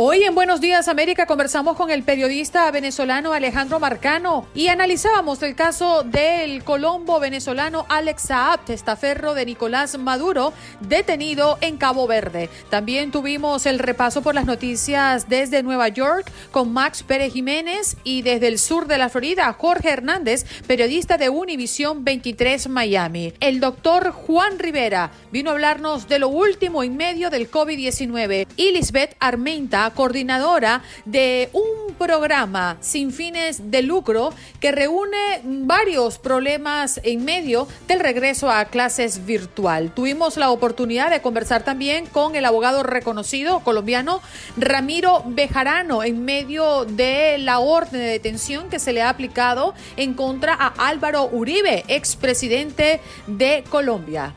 Hoy en Buenos Días América conversamos con el periodista venezolano Alejandro Marcano y analizábamos el caso del colombo venezolano Alex Saab, testaferro de Nicolás Maduro, detenido en Cabo Verde. También tuvimos el repaso por las noticias desde Nueva York con Max Pérez Jiménez y desde el sur de la Florida, Jorge Hernández, periodista de Univisión 23 Miami. El doctor Juan Rivera vino a hablarnos de lo último en medio del COVID-19 y Lisbeth Armenta coordinadora de un programa sin fines de lucro que reúne varios problemas en medio del regreso a clases virtual. Tuvimos la oportunidad de conversar también con el abogado reconocido colombiano Ramiro Bejarano en medio de la orden de detención que se le ha aplicado en contra a Álvaro Uribe, expresidente de Colombia.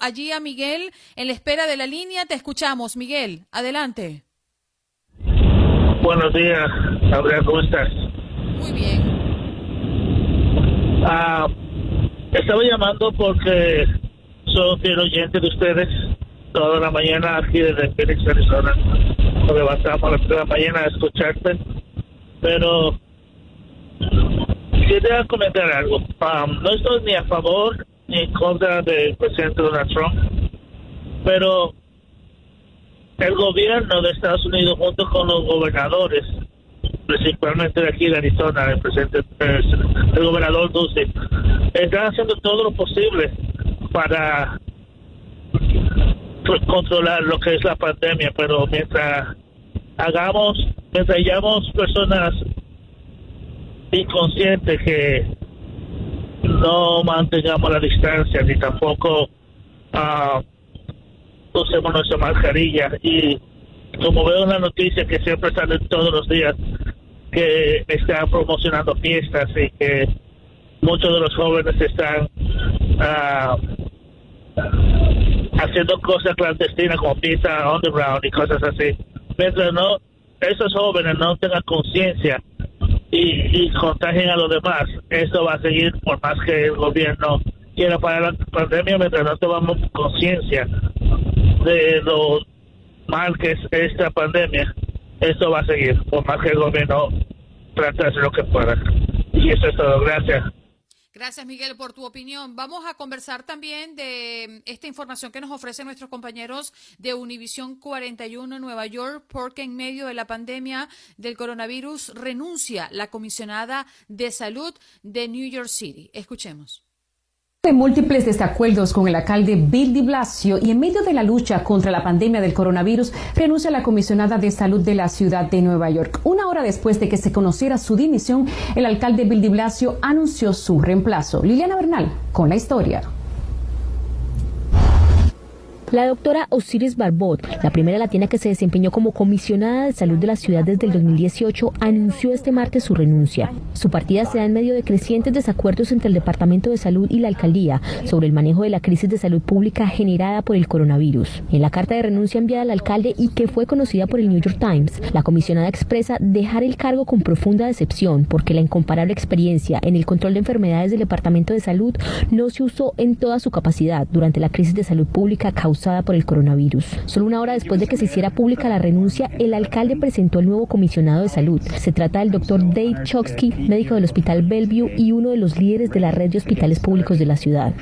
Allí a Miguel en la espera de la línea. Te escuchamos, Miguel. Adelante. Buenos días, Gabriel, ¿cómo estás? Muy bien. Ah, estaba llamando porque soy fiel oyente de ustedes toda la mañana aquí desde Phoenix, Arizona. Nos levantamos a las de la mañana a escucharte. Pero quería comentar algo. Ah, no estoy ni a favor en contra del presidente Donald Trump, pero el gobierno de Estados Unidos junto con los gobernadores, principalmente de aquí de Arizona, el presidente, el gobernador Ducey, están haciendo todo lo posible para controlar lo que es la pandemia, pero mientras hagamos, mientras hayamos personas inconscientes que no mantengamos la distancia ni tampoco uh, usemos nuestra mascarilla. Y como veo en la noticia que siempre salen todos los días que están promocionando fiestas y que muchos de los jóvenes están uh, haciendo cosas clandestinas como pizza underground y cosas así. Mientras no, esos jóvenes no tengan conciencia y, y contagien a los demás. Esto va a seguir por más que el gobierno quiera parar la pandemia, mientras no tomamos conciencia de lo mal que es esta pandemia. Esto va a seguir, por más que el gobierno trate de hacer lo que pueda. Y eso es todo. Gracias. Gracias, Miguel, por tu opinión. Vamos a conversar también de esta información que nos ofrecen nuestros compañeros de Univisión 41 en Nueva York, porque en medio de la pandemia del coronavirus renuncia la comisionada de salud de New York City. Escuchemos de múltiples desacuerdos con el alcalde Bill de Blasio y en medio de la lucha contra la pandemia del coronavirus, renuncia la comisionada de salud de la ciudad de Nueva York. Una hora después de que se conociera su dimisión, el alcalde Bill de Blasio anunció su reemplazo. Liliana Bernal, con la historia. La doctora Osiris Barbot, la primera latina que se desempeñó como comisionada de salud de la ciudad desde el 2018, anunció este martes su renuncia. Su partida se da en medio de crecientes desacuerdos entre el Departamento de Salud y la alcaldía sobre el manejo de la crisis de salud pública generada por el coronavirus. En la carta de renuncia enviada al alcalde y que fue conocida por el New York Times, la comisionada expresa dejar el cargo con profunda decepción porque la incomparable experiencia en el control de enfermedades del Departamento de Salud no se usó en toda su capacidad durante la crisis de salud pública causada por el coronavirus. Solo una hora después de que se hiciera pública la renuncia, el alcalde presentó el nuevo comisionado de salud. Se trata del doctor Dave Choksky, médico del Hospital Bellevue y uno de los líderes de la red de hospitales públicos de la ciudad.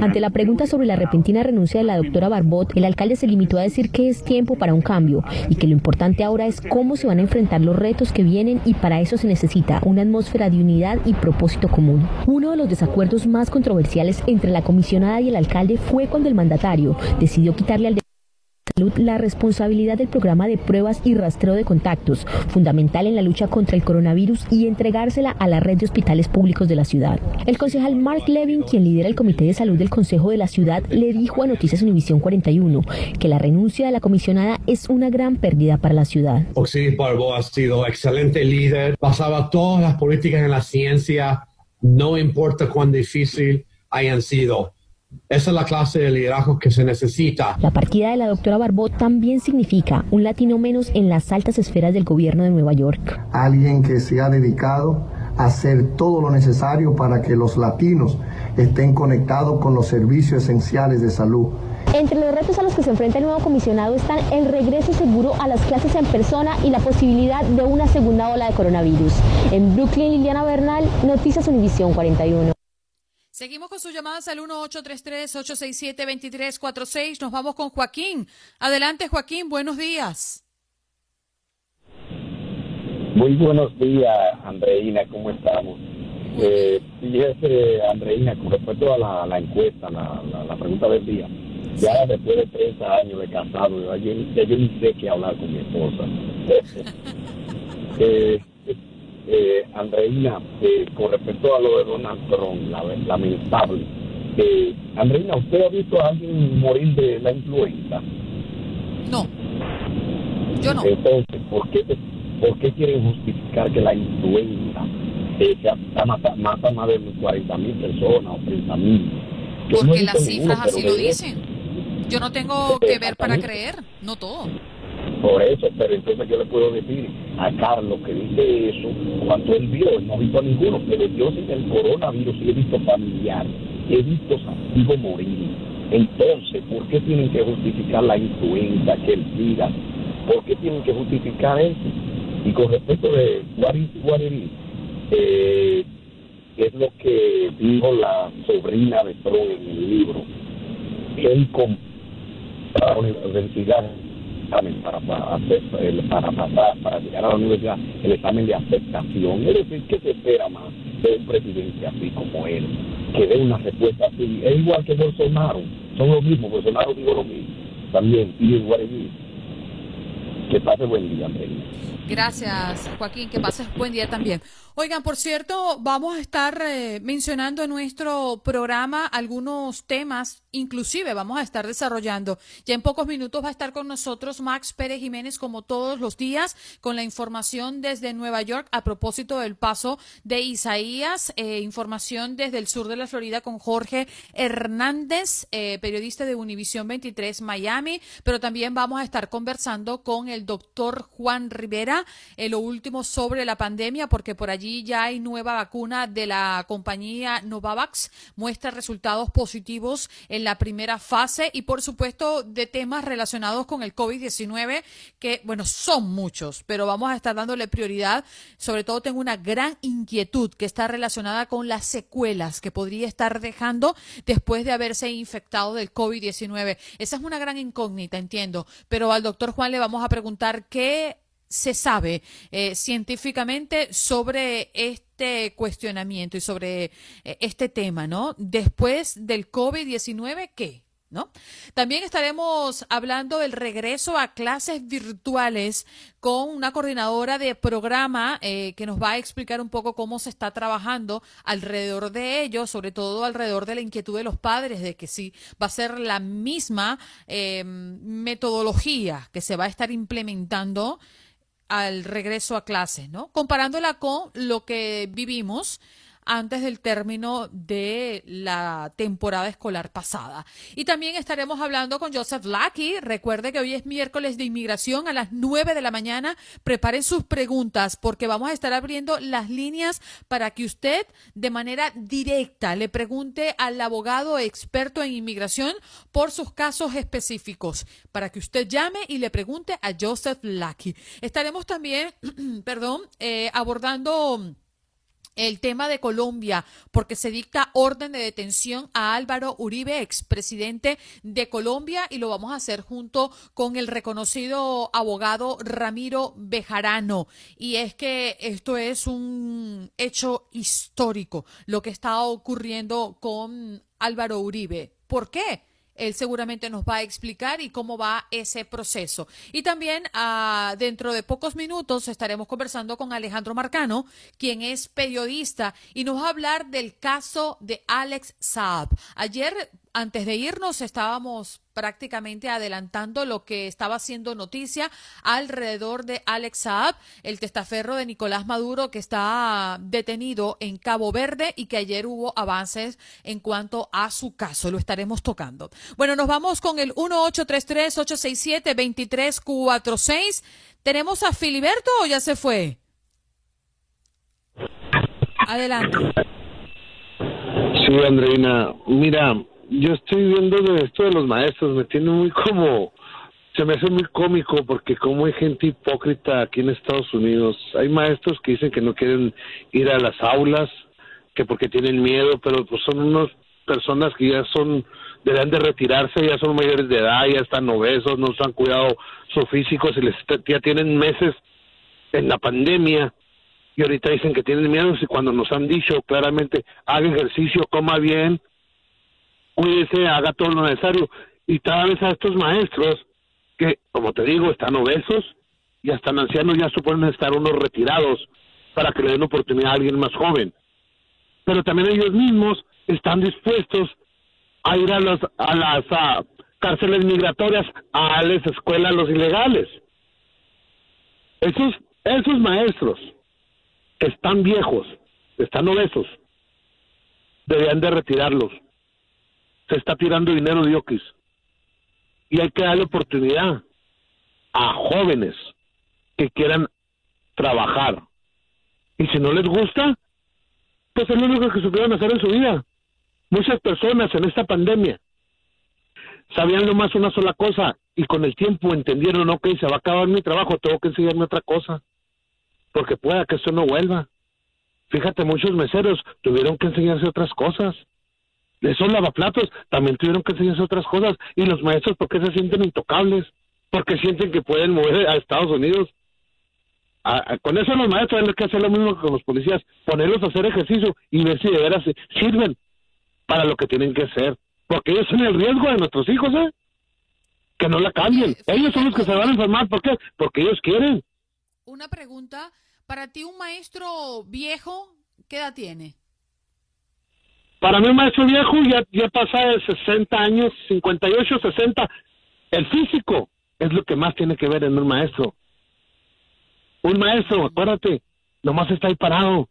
Ante la pregunta sobre la repentina renuncia de la doctora Barbot, el alcalde se limitó a decir que es tiempo para un cambio y que lo importante ahora es cómo se van a enfrentar los retos que vienen y para eso se necesita una atmósfera de unidad y propósito común. Uno de los desacuerdos más controversiales entre la comisionada y el alcalde fue cuando el mandatario decidió quitarle al Salud la responsabilidad del programa de pruebas y rastreo de contactos, fundamental en la lucha contra el coronavirus, y entregársela a la red de hospitales públicos de la ciudad. El concejal Mark Levin, quien lidera el Comité de Salud del Consejo de la Ciudad, le dijo a Noticias Univisión 41 que la renuncia de la comisionada es una gran pérdida para la ciudad. Osiris Barbo ha sido excelente líder, basaba todas las políticas en la ciencia, no importa cuán difícil hayan sido. Esa es la clase de liderazgo que se necesita. La partida de la doctora Barbot también significa un latino menos en las altas esferas del gobierno de Nueva York. Alguien que se ha dedicado a hacer todo lo necesario para que los latinos estén conectados con los servicios esenciales de salud. Entre los retos a los que se enfrenta el nuevo comisionado están el regreso seguro a las clases en persona y la posibilidad de una segunda ola de coronavirus. En Brooklyn, Liliana Bernal, Noticias Univisión 41. Seguimos con sus llamadas al 1833-867-2346. Nos vamos con Joaquín. Adelante, Joaquín. Buenos días. Muy buenos días, Andreina. ¿Cómo estamos? Eh, fíjese, Andreina, con respecto a la, encuesta, la, pregunta del día. Ya después de 30 años de casado, ya yo, yo ni sé qué hablar con mi esposa. eh, eh, Andreina, eh, con respecto a lo de Donald Trump, lamentable. Eh, Andreina, ¿usted ha visto a alguien morir de la influenza? No, yo no. Entonces, ¿por qué, por qué quieren justificar que la influenza eh, mata, mata, más de 40 mil personas o 30 mil? Porque las cifras así lo dicen. Yo no tengo que ver para creer, no todo. Por eso, pero entonces yo le puedo decir a Carlos que dice eso, cuando él vio, él no ha visto a ninguno, pero yo sin el coronavirus sí he visto familiares, he visto amigos morir. Entonces, ¿por qué tienen que justificar la influenza, que el SIDA? ¿Por qué tienen que justificar eso? Y con respecto de Guarini, eh, es lo que dijo la sobrina de Trump en el libro, él con la universidad examen para, para, para pasar, para llegar a la universidad, el examen de aceptación. Es decir, ¿qué se espera más de un presidente así como él? Que dé una respuesta así. Es igual que Bolsonaro, son lo mismo, Bolsonaro dijo lo mismo también, y igual Que pase buen día, Andrés. Gracias, Joaquín. Que pases buen día también. Oigan, por cierto, vamos a estar eh, mencionando en nuestro programa algunos temas, inclusive vamos a estar desarrollando. Ya en pocos minutos va a estar con nosotros Max Pérez Jiménez, como todos los días, con la información desde Nueva York a propósito del paso de Isaías. Eh, información desde el sur de la Florida con Jorge Hernández, eh, periodista de Univisión 23 Miami. Pero también vamos a estar conversando con el doctor Juan Rivera, lo último sobre la pandemia, porque por allí ya hay nueva vacuna de la compañía Novavax, muestra resultados positivos en la primera fase y por supuesto de temas relacionados con el COVID-19 que, bueno, son muchos, pero vamos a estar dándole prioridad. Sobre todo tengo una gran inquietud que está relacionada con las secuelas que podría estar dejando después de haberse infectado del COVID-19. Esa es una gran incógnita, entiendo, pero al doctor Juan le vamos a preguntar qué se sabe eh, científicamente sobre este cuestionamiento y sobre eh, este tema, ¿no? Después del COVID-19, ¿qué? ¿No? También estaremos hablando del regreso a clases virtuales con una coordinadora de programa eh, que nos va a explicar un poco cómo se está trabajando alrededor de ello, sobre todo alrededor de la inquietud de los padres de que sí va a ser la misma metodología que se va a estar implementando al regreso a clases, ¿no? Comparándola con lo que vivimos antes del término de la temporada escolar pasada. Y también estaremos hablando con Joseph Lackey. Recuerde que hoy es miércoles de inmigración a las 9 de la mañana. Preparen sus preguntas porque vamos a estar abriendo las líneas para que usted de manera directa le pregunte al abogado experto en inmigración por sus casos específicos, para que usted llame y le pregunte a Joseph Lackey. Estaremos también, perdón, eh, abordando el tema de Colombia, porque se dicta orden de detención a Álvaro Uribe, expresidente de Colombia, y lo vamos a hacer junto con el reconocido abogado Ramiro Bejarano. Y es que esto es un hecho histórico, lo que está ocurriendo con Álvaro Uribe. ¿Por qué? Él seguramente nos va a explicar y cómo va ese proceso. Y también ah, dentro de pocos minutos estaremos conversando con Alejandro Marcano, quien es periodista y nos va a hablar del caso de Alex Saab. Ayer, antes de irnos, estábamos prácticamente adelantando lo que estaba haciendo noticia alrededor de Alex Saab, el testaferro de Nicolás Maduro que está detenido en Cabo Verde y que ayer hubo avances en cuanto a su caso. Lo estaremos tocando. Bueno, nos vamos con el 1833-867-2346. ¿Tenemos a Filiberto o ya se fue? Adelante. Sí, Andreina. Mira, yo estoy viendo de esto de los maestros, me tiene muy como, se me hace muy cómico porque como hay gente hipócrita aquí en Estados Unidos, hay maestros que dicen que no quieren ir a las aulas, que porque tienen miedo, pero pues son unas personas que ya son, deberán de retirarse, ya son mayores de edad, ya están obesos, no se han cuidado su físico, se les, ya tienen meses en la pandemia y ahorita dicen que tienen miedo y cuando nos han dicho claramente haga ejercicio, coma bien, cuídese, haga todo lo necesario. Y cada vez a estos maestros, que como te digo, están obesos y hasta ancianos ya suponen estar unos retirados para que le den oportunidad a alguien más joven. Pero también ellos mismos están dispuestos a ir a, los, a las cárceles migratorias, a las escuelas, los ilegales. Esos, esos maestros están viejos, están obesos, deberían de retirarlos se está tirando dinero de Oquis. Y hay que darle oportunidad a jóvenes que quieran trabajar. Y si no les gusta, pues es lo único que supieron hacer en su vida. Muchas personas en esta pandemia sabían nomás una sola cosa y con el tiempo entendieron, ok, se va a acabar mi trabajo, tengo que enseñarme otra cosa, porque pueda que esto no vuelva. Fíjate, muchos meseros tuvieron que enseñarse otras cosas esos lavaplatos también tuvieron que enseñarse otras cosas. Y los maestros, ¿por qué se sienten intocables? Porque sienten que pueden mover a Estados Unidos. con eso los maestros tienen que hacer lo mismo que con los policías, ponerlos a hacer ejercicio y ver si de veras sirven para lo que tienen que hacer. Porque ellos son el riesgo de nuestros hijos, ¿eh? Que no la cambien. Ellos son los que se van a enfermar. ¿Por qué? Porque ellos quieren. Una pregunta. Para ti, un maestro viejo, ¿qué edad tiene? Para mí, un maestro viejo ya, ya pasa de 60 años, 58, 60. El físico es lo que más tiene que ver en un maestro. Un maestro, acuérdate, nomás está ahí parado.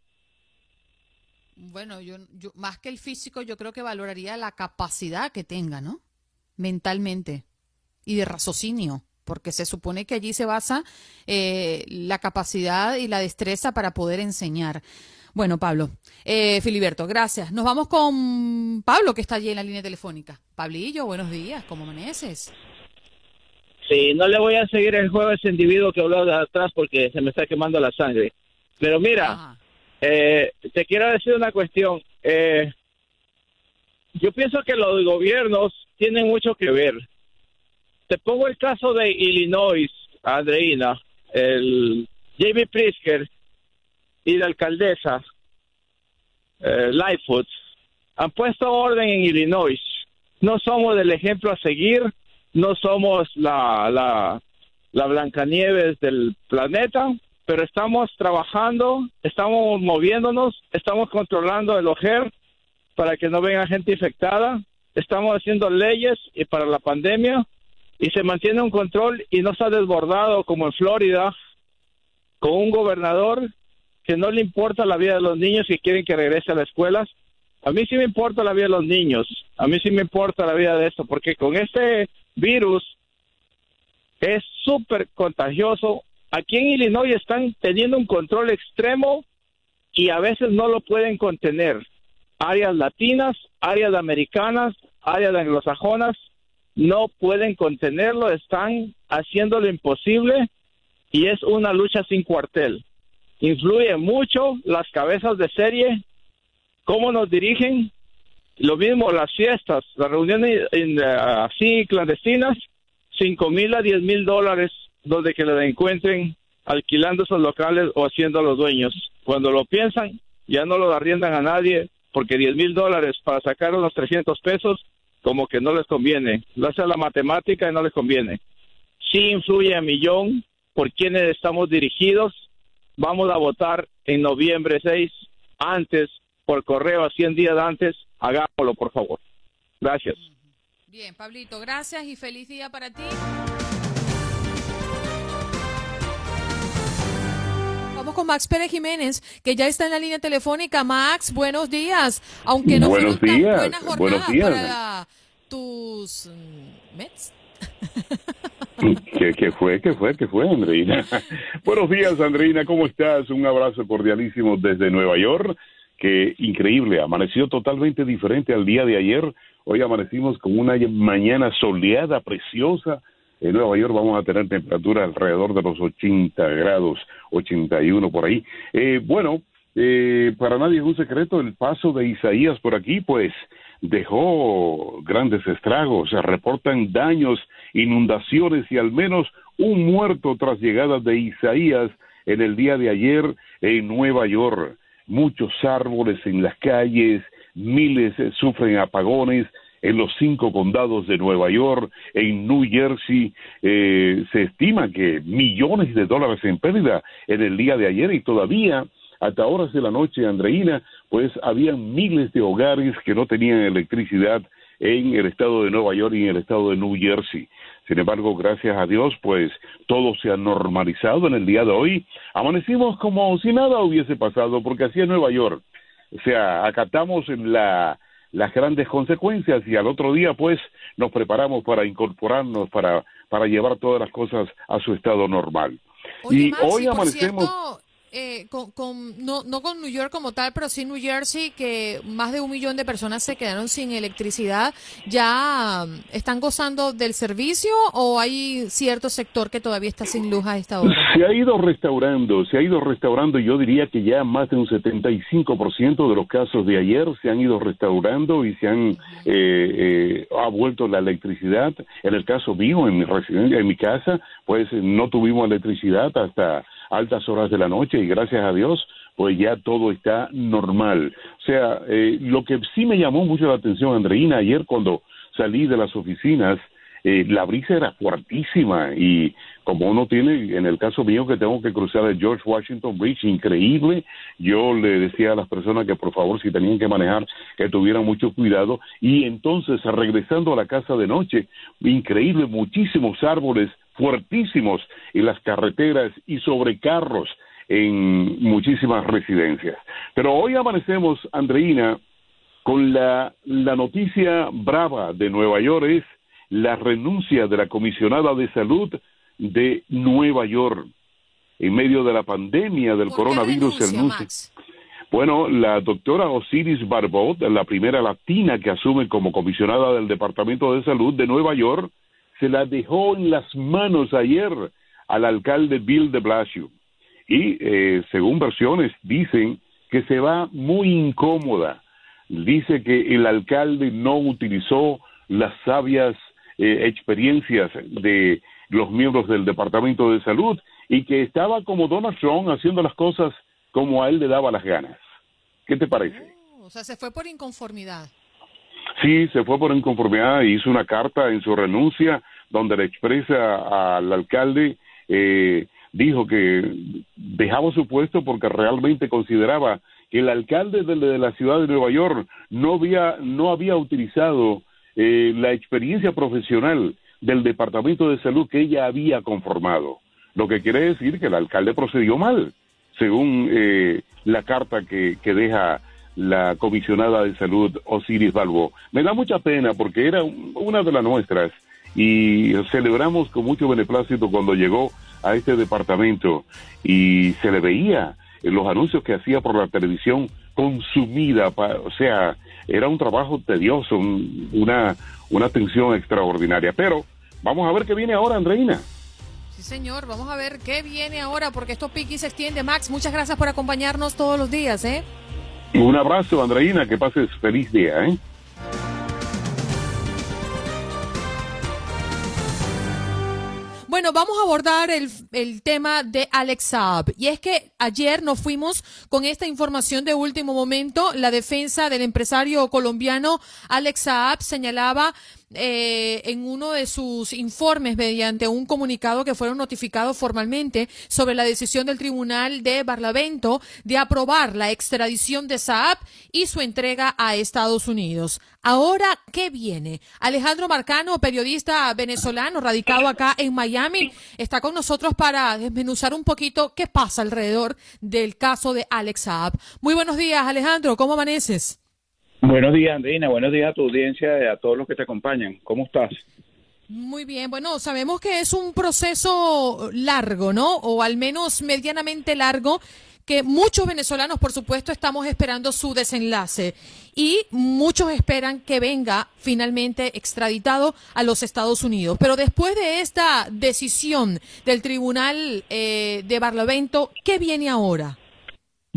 Bueno, yo, yo más que el físico, yo creo que valoraría la capacidad que tenga, ¿no? Mentalmente y de raciocinio, porque se supone que allí se basa eh, la capacidad y la destreza para poder enseñar. Bueno, Pablo. Eh, Filiberto, gracias. Nos vamos con Pablo, que está allí en la línea telefónica. Pablillo, buenos días. ¿Cómo amaneces? Sí, no le voy a seguir el juego a ese individuo que habló de atrás porque se me está quemando la sangre. Pero mira, eh, te quiero decir una cuestión. Eh, yo pienso que los gobiernos tienen mucho que ver. Te pongo el caso de Illinois, Andreina, el Jamie Prisker y la alcaldesa eh, Lightfoot han puesto orden en Illinois. No somos del ejemplo a seguir, no somos la, la, la Blancanieves del planeta, pero estamos trabajando, estamos moviéndonos, estamos controlando el OGER para que no venga gente infectada, estamos haciendo leyes y para la pandemia y se mantiene un control y no está desbordado como en Florida con un gobernador que no le importa la vida de los niños y quieren que regrese a las escuelas. A mí sí me importa la vida de los niños, a mí sí me importa la vida de esto, porque con este virus es súper contagioso. Aquí en Illinois están teniendo un control extremo y a veces no lo pueden contener. Áreas latinas, áreas americanas, áreas anglosajonas no pueden contenerlo, están haciendo lo imposible y es una lucha sin cuartel influye mucho las cabezas de serie, cómo nos dirigen, lo mismo las fiestas, las reuniones en, así clandestinas, cinco mil a diez mil dólares donde que la encuentren alquilando esos locales o haciendo a los dueños. Cuando lo piensan, ya no lo arriendan a nadie porque diez mil dólares para sacar unos 300 pesos como que no les conviene. Lo hace la matemática y no les conviene. Sí influye a millón por quienes estamos dirigidos Vamos a votar en noviembre 6, antes, por correo, a 100 días antes. Hagámoslo, por favor. Gracias. Bien, Pablito, gracias y feliz día para ti. Vamos con Max Pérez Jiménez, que ya está en la línea telefónica. Max, buenos días. Aunque no buenos tan buenas jornadas buenos días. para tus Mets. ¿Qué, qué fue? ¿Qué fue? ¿Qué fue, Andreina? Buenos días, Andreina, ¿cómo estás? Un abrazo cordialísimo desde Nueva York. Que increíble, amaneció totalmente diferente al día de ayer. Hoy amanecimos con una mañana soleada, preciosa. En Nueva York vamos a tener temperatura alrededor de los 80 grados, 81 por ahí. Eh, bueno, eh, para nadie es un secreto el paso de Isaías por aquí, pues dejó grandes estragos, se reportan daños, inundaciones y al menos un muerto tras llegada de Isaías en el día de ayer en Nueva York. Muchos árboles en las calles, miles sufren apagones en los cinco condados de Nueva York, en New Jersey, eh, se estima que millones de dólares en pérdida en el día de ayer y todavía hasta horas de la noche, Andreina, pues había miles de hogares que no tenían electricidad en el estado de Nueva York y en el estado de New Jersey. Sin embargo, gracias a Dios, pues todo se ha normalizado en el día de hoy. Amanecimos como si nada hubiese pasado, porque así es Nueva York. O sea, acatamos la, las grandes consecuencias y al otro día, pues, nos preparamos para incorporarnos, para, para llevar todas las cosas a su estado normal. Oye, y Max, hoy y amanecemos... cierto, eh, con, con- no, no con New York como tal, pero sí New Jersey, que más de un millón de personas se quedaron sin electricidad. ¿Ya um, están gozando del servicio o hay cierto sector que todavía está sin luz a esta hora? Se ha ido restaurando, se ha ido restaurando, yo diría que ya más de un 75% de los casos de ayer se han ido restaurando y se han, eh, eh, ha vuelto la electricidad. En el caso mío, en mi residencia, en mi casa, pues no tuvimos electricidad hasta altas horas de la noche y gracias a Dios, pues ya todo está normal. O sea, eh, lo que sí me llamó mucho la atención, Andreina, ayer cuando salí de las oficinas, eh, la brisa era fuertísima y como uno tiene, en el caso mío que tengo que cruzar el George Washington Bridge, increíble, yo le decía a las personas que por favor si tenían que manejar, que tuvieran mucho cuidado y entonces regresando a la casa de noche, increíble, muchísimos árboles fuertísimos en las carreteras y sobre carros en muchísimas residencias. Pero hoy amanecemos, Andreina, con la, la noticia brava de Nueva York es la renuncia de la comisionada de salud de Nueva York en medio de la pandemia del ¿Por qué coronavirus. renuncia, Max? bueno, la doctora Osiris Barbot, la primera latina que asume como comisionada del Departamento de Salud de Nueva York, se la dejó en las manos ayer al alcalde Bill de Blasio. Y eh, según versiones dicen que se va muy incómoda. Dice que el alcalde no utilizó las sabias eh, experiencias de los miembros del Departamento de Salud y que estaba como Donald Trump haciendo las cosas como a él le daba las ganas. ¿Qué te parece? O sea, se fue por inconformidad. Sí, se fue por inconformidad e hizo una carta en su renuncia donde le expresa al alcalde, eh, dijo que dejaba su puesto porque realmente consideraba que el alcalde de, de la ciudad de Nueva York no había, no había utilizado eh, la experiencia profesional del Departamento de Salud que ella había conformado. Lo que quiere decir que el alcalde procedió mal, según eh, la carta que, que deja la comisionada de salud Osiris Balbo. Me da mucha pena porque era un- una de las nuestras y celebramos con mucho beneplácito cuando llegó a este departamento y se le veía en los anuncios que hacía por la televisión consumida, o sea, era un trabajo tedioso, un- una, una atención extraordinaria. Pero vamos a ver qué viene ahora, Andreina. Sí, señor. Vamos a ver qué viene ahora porque esto piqui se extiende. Max, muchas gracias por acompañarnos todos los días, ¿eh? Un abrazo, Andreina, que pases feliz día, ¿eh? Bueno, vamos a abordar el, el tema de Alex Saab. Y es que ayer nos fuimos con esta información de último momento. La defensa del empresario colombiano Alex Saab señalaba eh, en uno de sus informes mediante un comunicado que fueron notificados formalmente sobre la decisión del Tribunal de Barlavento de aprobar la extradición de Saab y su entrega a Estados Unidos. Ahora, ¿qué viene? Alejandro Marcano, periodista venezolano radicado acá en Miami, está con nosotros para desmenuzar un poquito qué pasa alrededor del caso de Alex Saab. Muy buenos días, Alejandro, ¿cómo amaneces? Buenos días, Andrina. Buenos días a tu audiencia y a todos los que te acompañan. ¿Cómo estás? Muy bien, bueno, sabemos que es un proceso largo, ¿no? O al menos medianamente largo, que muchos venezolanos, por supuesto, estamos esperando su desenlace y muchos esperan que venga finalmente extraditado a los Estados Unidos. Pero después de esta decisión del Tribunal eh, de Barlovento, ¿qué viene ahora?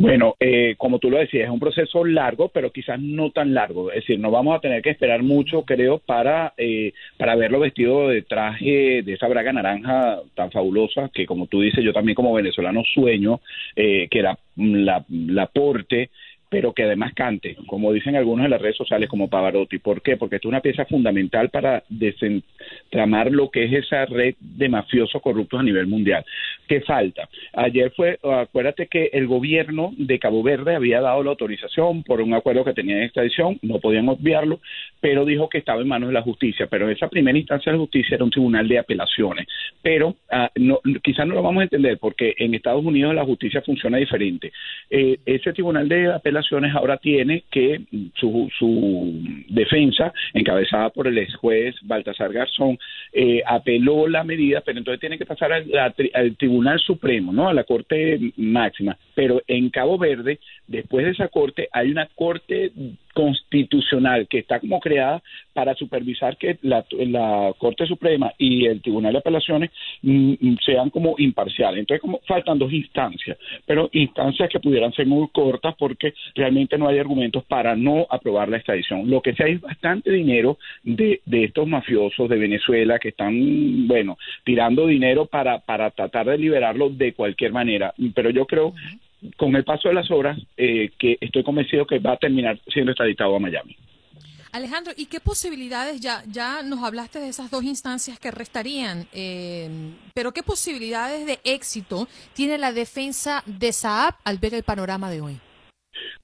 Bueno, eh, como tú lo decías, es un proceso largo, pero quizás no tan largo. Es decir, no vamos a tener que esperar mucho, creo, para, eh, para verlo vestido de traje, de esa braga naranja tan fabulosa, que como tú dices, yo también como venezolano sueño, eh, que era la, la porte pero que además cante, como dicen algunos en las redes sociales como Pavarotti. ¿Por qué? Porque esto es una pieza fundamental para desentramar lo que es esa red de mafiosos corruptos a nivel mundial. ¿Qué falta? Ayer fue, acuérdate que el gobierno de Cabo Verde había dado la autorización por un acuerdo que tenía en extradición, no podían obviarlo, pero dijo que estaba en manos de la justicia. Pero esa primera instancia de la justicia era un tribunal de apelaciones. Pero ah, quizás no lo vamos a entender porque en Estados Unidos la justicia funciona diferente. Eh, ese tribunal de apelaciones ahora tiene que su, su defensa, encabezada por el ex juez Baltasar Garzón, eh, apeló la medida, pero entonces tiene que pasar al, al, Tribunal Supremo, ¿no? A la Corte Máxima. Pero en Cabo Verde, después de esa corte, hay una corte constitucional que está como creada para supervisar que la, Corte Suprema y el Tribunal de Apelaciones mm, sean como imparciales. Entonces, como faltan dos instancias, pero instancias que pudieran ser muy cortas porque realmente no hay argumentos para no aprobar la extradición. Lo que sí hay es bastante dinero de, de estos mafiosos de Venezuela que están, bueno, tirando dinero para, para tratar de liberarlo de cualquier manera. Pero yo creo con el paso de las horas, eh, que estoy convencido que va a terminar siendo extraditado a Miami. Alejandro, ¿y qué posibilidades, ya, ya nos hablaste de esas dos instancias que restarían, eh, pero qué posibilidades de éxito tiene la defensa de Saab al ver el panorama de hoy?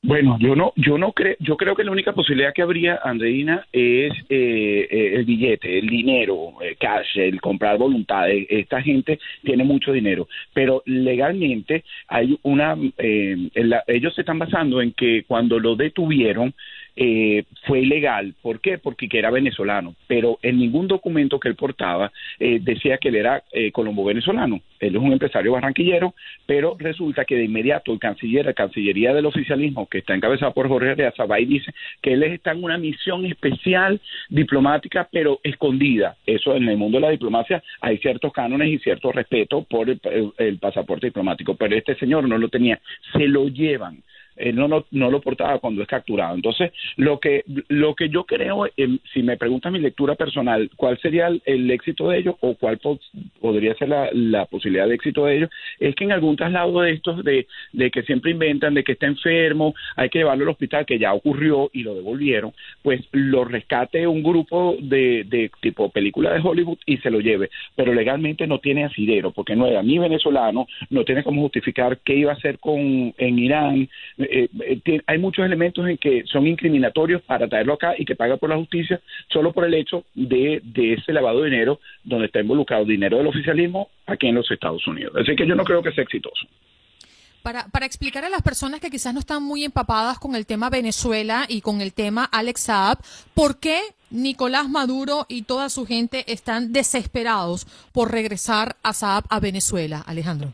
Bueno, yo no, yo no creo, yo creo que la única posibilidad que habría, Andreina, es eh, eh, el billete, el dinero, el eh, cash, el comprar voluntad. Esta gente tiene mucho dinero, pero legalmente hay una, ellos se están basando en que cuando lo detuvieron eh, fue ilegal. ¿Por qué? Porque era venezolano, pero en ningún documento que él portaba eh, decía que él era eh, colombo venezolano. Él es un empresario barranquillero, pero resulta que de inmediato el canciller, la Cancillería del oficialismo, que está encabezada por Jorge Areazabay, dice que él está en una misión especial diplomática, pero escondida. Eso en el mundo de la diplomacia hay ciertos cánones y cierto respeto por el pasaporte diplomático, pero este señor no lo tenía. Se lo llevan él no, no, no, lo portaba cuando es capturado. Entonces, lo que, lo que yo creo, si me preguntas mi lectura personal, ¿cuál sería el, éxito de ellos o cuál podría ser la, la, posibilidad de éxito de ellos? Es que en algún traslado de estos, de, de que siempre inventan de que está enfermo, hay que llevarlo al hospital, que ya ocurrió y lo devolvieron, pues lo rescate un grupo de, de tipo película de Hollywood y se lo lleve. Pero legalmente no tiene asidero, porque no era ni venezolano, no tiene cómo justificar qué iba a hacer con, en Irán, eh, eh hay muchos elementos en que son incriminatorios para traerlo acá y que paga por la justicia solo por el hecho de, ese lavado de dinero donde está involucrado dinero del oficialismo aquí en los Estados Unidos. Así que yo no creo que sea exitoso. Para, para, explicar a las personas que quizás no están muy empapadas con el tema Venezuela y con el tema Alex Saab, ¿por qué Nicolás Maduro y toda su gente están desesperados por regresar a Saab a Venezuela, Alejandro?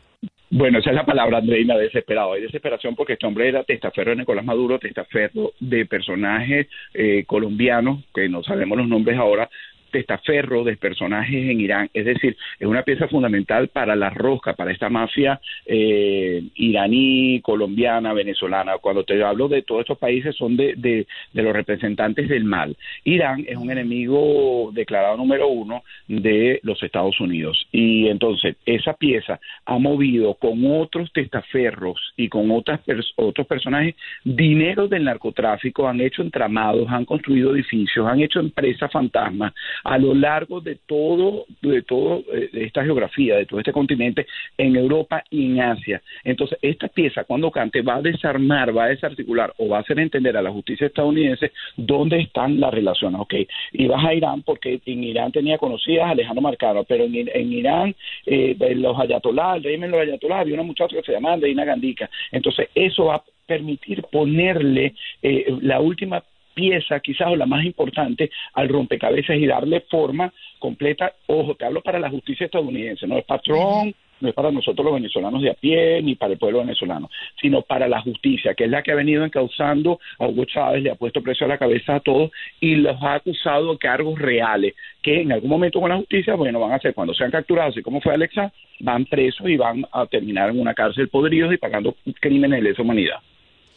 Bueno, esa es la palabra, Andreina, desesperado. Hay desesperación porque este hombre era testaferro de Nicolás Maduro, testaferro de personajes eh, colombianos, que no sabemos los nombres ahora, testaferro de personajes en Irán, es decir, es una pieza fundamental para la rosca, para esta mafia eh, iraní, colombiana, venezolana. Cuando te hablo de todos estos países son de, los representantes del mal. Irán es un enemigo declarado número uno de los Estados Unidos y entonces esa pieza ha movido con otros testaferros y con otras otros personajes dinero del narcotráfico, han hecho entramados, han construido edificios, han hecho empresas fantasmas a lo largo de todo, de todo eh, esta geografía, de todo este continente, en Europa y en Asia. Entonces, esta pieza, cuando cante, va a desarmar, va a desarticular o va a hacer entender a la justicia estadounidense dónde están las relaciones. Ok, y vas a Irán porque en Irán tenía conocidas a Alejandro Marcano, pero en, en Irán, eh, los ayatolás, el régimen de los ayatolás, había una muchacha que se llamaba Andreina Gandica. Entonces, eso va a permitir ponerle eh, la última pieza, quizás o la más importante, al rompecabezas y darle forma completa. Ojo, te hablo para la justicia estadounidense, no es patrón, no es para nosotros los venezolanos de a pie, ni para el pueblo venezolano, sino para la justicia, que es la que ha venido encauzando a Hugo Chávez, le ha puesto precio a la cabeza a todos y los ha acusado de cargos reales, que en algún momento con la justicia, bueno, van a ser cuando sean capturados, así como fue Alexa, van presos y van a terminar en una cárcel podridos y pagando crímenes de lesa humanidad.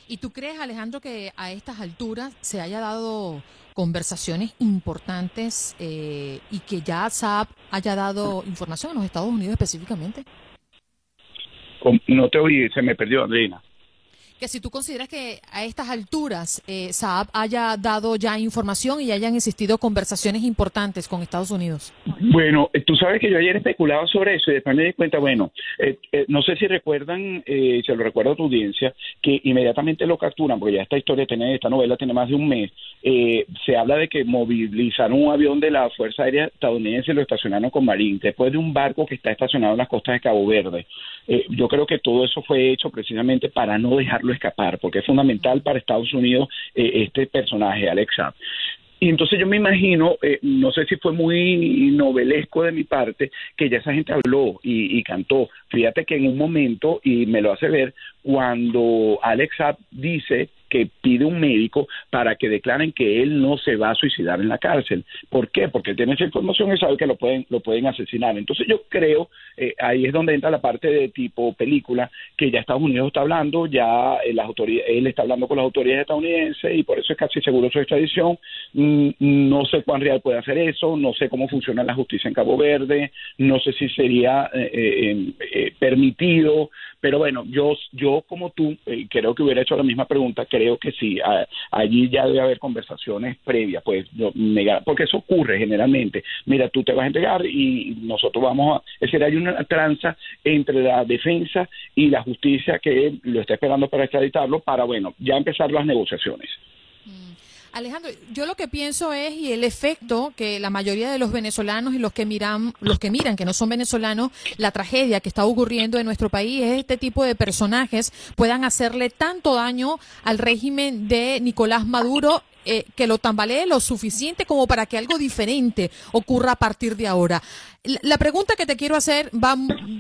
¿Y tú crees, Alejandro, que a estas alturas se haya dado conversaciones importantes eh, y que ya Saab haya dado información a los Estados Unidos específicamente? No te oí, se me perdió, Andreina que si tú consideras que a estas alturas eh, Saab haya dado ya información y hayan existido conversaciones importantes con Estados Unidos. Bueno, eh, tú sabes que yo ayer especulaba sobre eso y después me di cuenta, bueno, eh, eh, no sé si recuerdan, se lo recuerdo a tu audiencia, que inmediatamente lo capturan, porque ya esta historia tiene, esta novela tiene más de un mes, se habla de que movilizaron un avión de la Fuerza Aérea estadounidense y lo estacionaron con Marín, después de un barco que está estacionado en las costas de Cabo Verde. Yo creo que todo eso fue hecho precisamente para no dejarlo escapar, porque es fundamental para Estados Unidos este personaje, Alexa. Y entonces yo me imagino, eh, no sé si fue muy novelesco de mi parte, que ya esa gente habló y, y, cantó. Fíjate que en un momento, y me lo hace ver, cuando Alex dice que pide un médico para que declaren que él no se va a suicidar en la cárcel. ¿Por qué? Porque tiene esa información y sabe que lo pueden, lo pueden asesinar. Entonces yo creo, eh, ahí es donde entra la parte de tipo película, que ya Estados Unidos está hablando, ya eh, las autoridades, él está hablando con las autoridades estadounidenses y por eso es casi seguro su extradición. Mm, no sé cuán real puede hacer eso, no sé cómo funciona la justicia en Cabo Verde, no sé si sería eh, permitido, pero bueno, yo, yo como tú, eh, creo que hubiera hecho la misma pregunta, creo que sí, allí ya debe haber conversaciones previas, pues, yo, porque eso ocurre generalmente. Mira, tú te vas a entregar y nosotros vamos a, es decir, hay una tranza entre la defensa y la justicia que lo está esperando para extraditarlo, para, bueno, ya empezar las negociaciones. Alejandro, yo lo que pienso es y el efecto que la mayoría de los venezolanos y los que miran, los que miran que no son venezolanos, la tragedia que está ocurriendo en nuestro país es este tipo de personajes puedan hacerle tanto daño al régimen de Nicolás Maduro eh, que lo tambalee lo suficiente como para que algo diferente ocurra a partir de ahora. La pregunta que te quiero hacer va,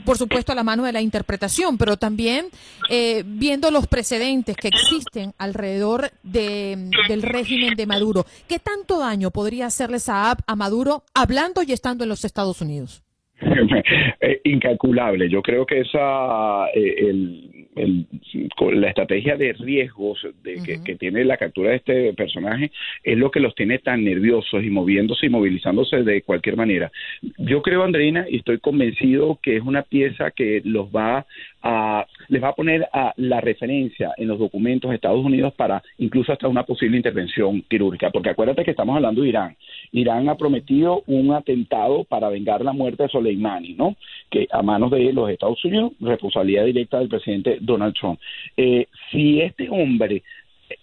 por supuesto, a la mano de la interpretación, pero también eh, viendo los precedentes que existen alrededor de, del régimen de Maduro. ¿Qué tanto daño podría hacerle Saab a Maduro hablando y estando en los Estados Unidos? Eh, incalculable. Yo creo que esa el, la estrategia de riesgos de, que, tiene la captura de este personaje es lo que los tiene tan nerviosos y moviéndose y movilizándose de cualquier manera. Yo creo, Andreina, y estoy convencido que es una pieza que los va a, les va a poner a la referencia en los documentos de Estados Unidos para incluso hasta una posible intervención quirúrgica, porque acuérdate que estamos hablando de Irán. Irán ha prometido un atentado para vengar la muerte de Soleimani, ¿no? Que a manos de los Estados Unidos, responsabilidad directa del presidente Donald Trump. Eh, si este hombre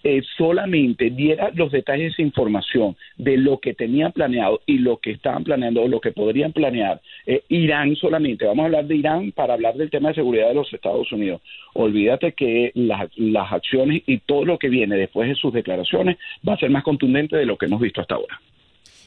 eh, solamente diera los detalles de información de lo que tenían planeado y lo que estaban planeando o lo que podrían planear, eh, Irán solamente, vamos a hablar de Irán para hablar del tema de seguridad de los Estados Unidos. Olvídate que las, las acciones y todo lo que viene después de sus declaraciones va a ser más contundente de lo que hemos visto hasta ahora.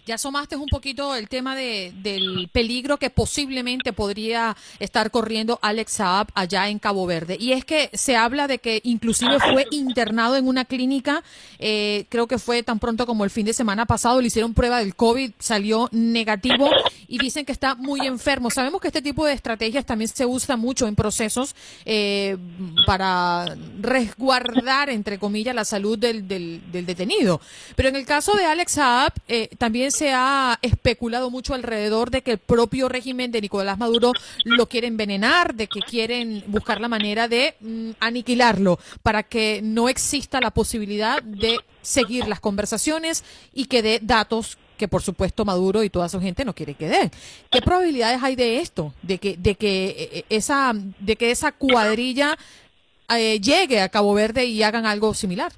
Ya asomaste un poquito el tema de, del peligro que posiblemente podría estar corriendo Alex Saab allá en Cabo Verde. Y es que se habla de que inclusive fue internado en una clínica, eh, creo que fue tan pronto como el fin de semana pasado, le hicieron prueba del COVID, salió negativo y dicen que está muy enfermo. Sabemos que este tipo de estrategias también se usa mucho en procesos eh, para resguardar, entre comillas, la salud del, del, detenido. Pero en el caso de Alex Saab, eh, también se ha especulado mucho alrededor de que el propio régimen de Nicolás Maduro lo quiere envenenar, de que quieren buscar la manera de mm, aniquilarlo para que no exista la posibilidad de seguir las conversaciones y que dé datos que por supuesto Maduro y toda su gente no quiere que den. ¿Qué probabilidades hay de esto? De que, de que eh, esa, de que esa cuadrilla eh, llegue a Cabo Verde y hagan algo similar.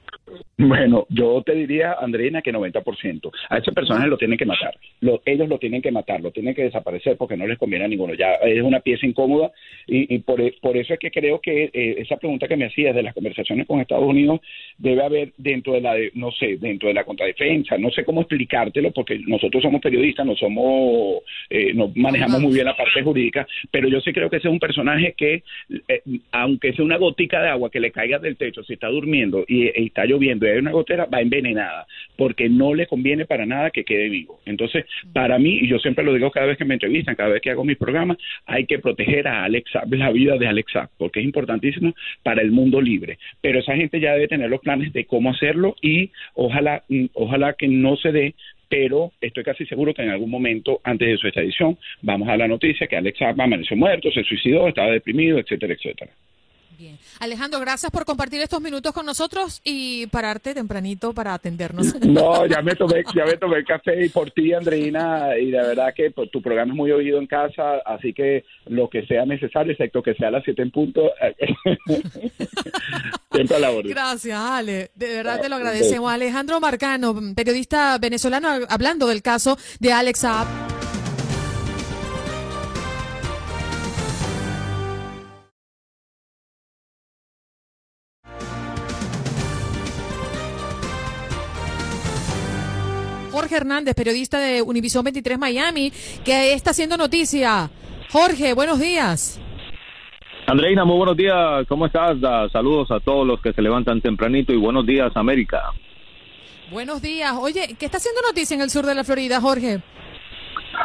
Bueno, yo te diría, Andreina, que 90%. A ese personaje lo tienen que matar. Lo, ellos lo tienen que matar, lo tienen que desaparecer porque no les conviene a ninguno. Ya es una pieza incómoda y, y por, eso es que creo que eh, esa pregunta que me hacías de las conversaciones con Estados Unidos debe haber dentro de la, no sé, dentro de la contradefensa, no sé cómo explicártelo porque nosotros somos periodistas, no somos, eh, no manejamos muy bien la parte jurídica, pero yo sí creo que ese es un personaje que, eh, aunque sea una de agua que le caiga del techo, si está durmiendo y, y está lloviendo hay una gotera, va envenenada, porque no le conviene para nada que quede vivo. Entonces, para mí, y yo siempre lo digo cada vez que me entrevistan, cada vez que hago mis programas, hay que proteger a Alexa, la vida de Alexa, porque es importantísimo para el mundo libre. Pero esa gente ya debe tener los planes de cómo hacerlo y ojalá, ojalá que no se dé pero estoy casi seguro que en algún momento antes de su extradición vamos a la noticia que Alexa amaneció muerto, se suicidó, estaba deprimido, etcétera, etcétera. Bien. Alejandro, gracias por compartir estos minutos con nosotros y pararte tempranito para atendernos. No, ya me tomé, ya me tomé el café y por ti, Andreina, y de verdad que pues, tu programa es muy oído en casa, así que lo que sea necesario, excepto que sea a las 7 en punto, siempre a la orden. Gracias, Ale. De verdad te lo agradecemos. Alejandro Marcano, periodista venezolano, hablando del caso de Alex Saab. Jorge Hernández, periodista de Univisión 23 Miami, que está haciendo noticia. Jorge, buenos días. Andreina, muy buenos días. ¿Cómo estás? Da, saludos a todos los que se levantan tempranito y buenos días, América. Buenos días. Oye, ¿qué está haciendo noticia en el sur de la Florida, Jorge?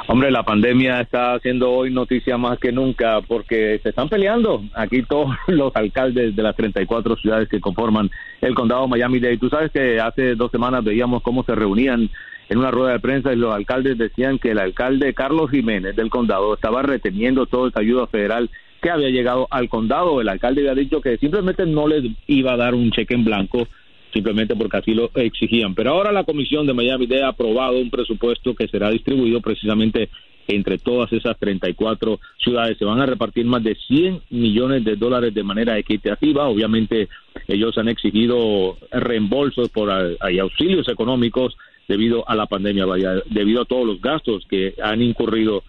Hombre, la pandemia está haciendo hoy noticia más que nunca porque se están peleando aquí todos los alcaldes de las 34 ciudades que conforman el condado Miami-Dade. Tú sabes que hace dos semanas veíamos cómo se reunían en una rueda de prensa y los alcaldes decían que el alcalde Carlos Jiménez del condado estaba reteniendo toda esa ayuda federal que había llegado al condado. El alcalde había dicho que simplemente no les iba a dar un cheque en blanco simplemente porque así lo exigían. Pero ahora la Comisión de Miami-Dade ha aprobado un presupuesto que será distribuido precisamente entre todas esas 34 ciudades. Se van a repartir más de 100 millones de dólares de manera equitativa. Obviamente ellos han exigido reembolsos por y auxilios económicos debido a la pandemia, vaya, debido a todos los gastos que han incurrido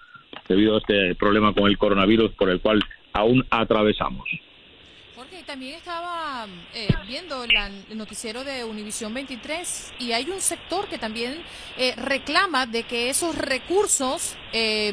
debido a este problema con el coronavirus por el cual aún atravesamos. Jorge, también estaba eh, viendo el noticiero de Univisión 23 y hay un sector que también eh, reclama de que esos recursos eh,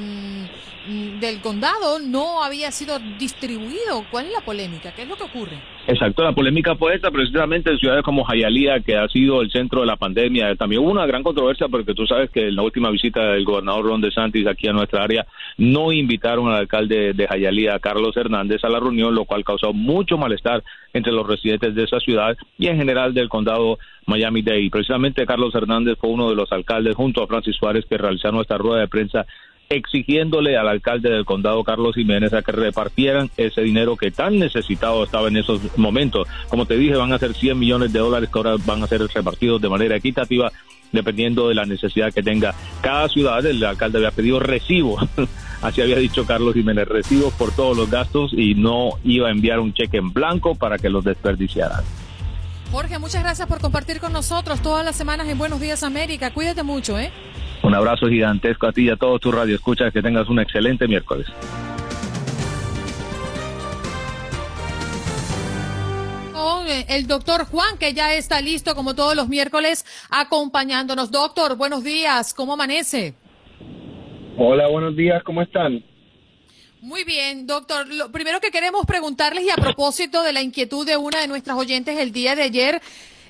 del condado no había sido distribuido. ¿Cuál es la polémica? ¿Qué es lo que ocurre? Exacto, la polémica fue esta, precisamente en ciudades como Hialeah, que ha sido el centro de la pandemia. También hubo una gran controversia porque tú sabes que en la última visita del gobernador Ron DeSantis aquí a nuestra área no invitaron al alcalde de Hialeah, Carlos Hernández, a la reunión, lo cual causó mucho malestar entre los residentes de esa ciudad y en general del condado Miami-Dade. Precisamente Carlos Hernández fue uno de los alcaldes junto a Francis Suárez que realizaron esta rueda de prensa exigiéndole al alcalde del condado Carlos Jiménez a que repartieran ese dinero que tan necesitado estaba en esos momentos. Como te dije, van a ser 100 millones de dólares que ahora van a ser repartidos de manera equitativa dependiendo de la necesidad que tenga cada ciudad. El alcalde había pedido recibo, así había dicho Carlos Jiménez, recibos por todos los gastos y no iba a enviar un cheque en blanco para que los desperdiciaran. Jorge, muchas gracias por compartir con nosotros todas las semanas en Buenos Días América. Cuídate mucho, ¿eh? Un abrazo gigantesco a ti y a todos tus radioescuchas. Que tengas un excelente miércoles. Con el doctor Juan, que ya está listo como todos los miércoles acompañándonos. Doctor, buenos días, ¿cómo amanece? Hola, buenos días, ¿cómo están? Muy bien, doctor. Lo primero que queremos preguntarles y a propósito de la inquietud de una de nuestras oyentes el día de ayer,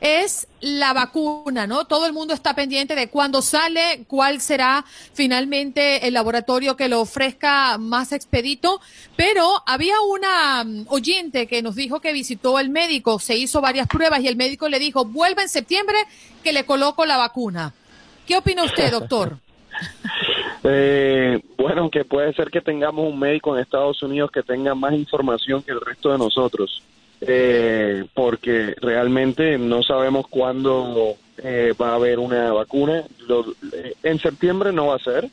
es la vacuna, ¿no? Todo el mundo está pendiente de cuándo sale, cuál será finalmente el laboratorio que lo ofrezca más expedito, pero había una mm, oyente que nos dijo que visitó el médico, se hizo varias pruebas y el médico le dijo, vuelva en septiembre que le coloco la vacuna. ¿Qué opina usted, doctor? Eh, bueno, que puede ser que tengamos un médico en Estados Unidos que tenga más información que el resto de nosotros eh, porque realmente no sabemos cuándo eh, va a haber una vacuna. Eh, en septiembre no va a ser.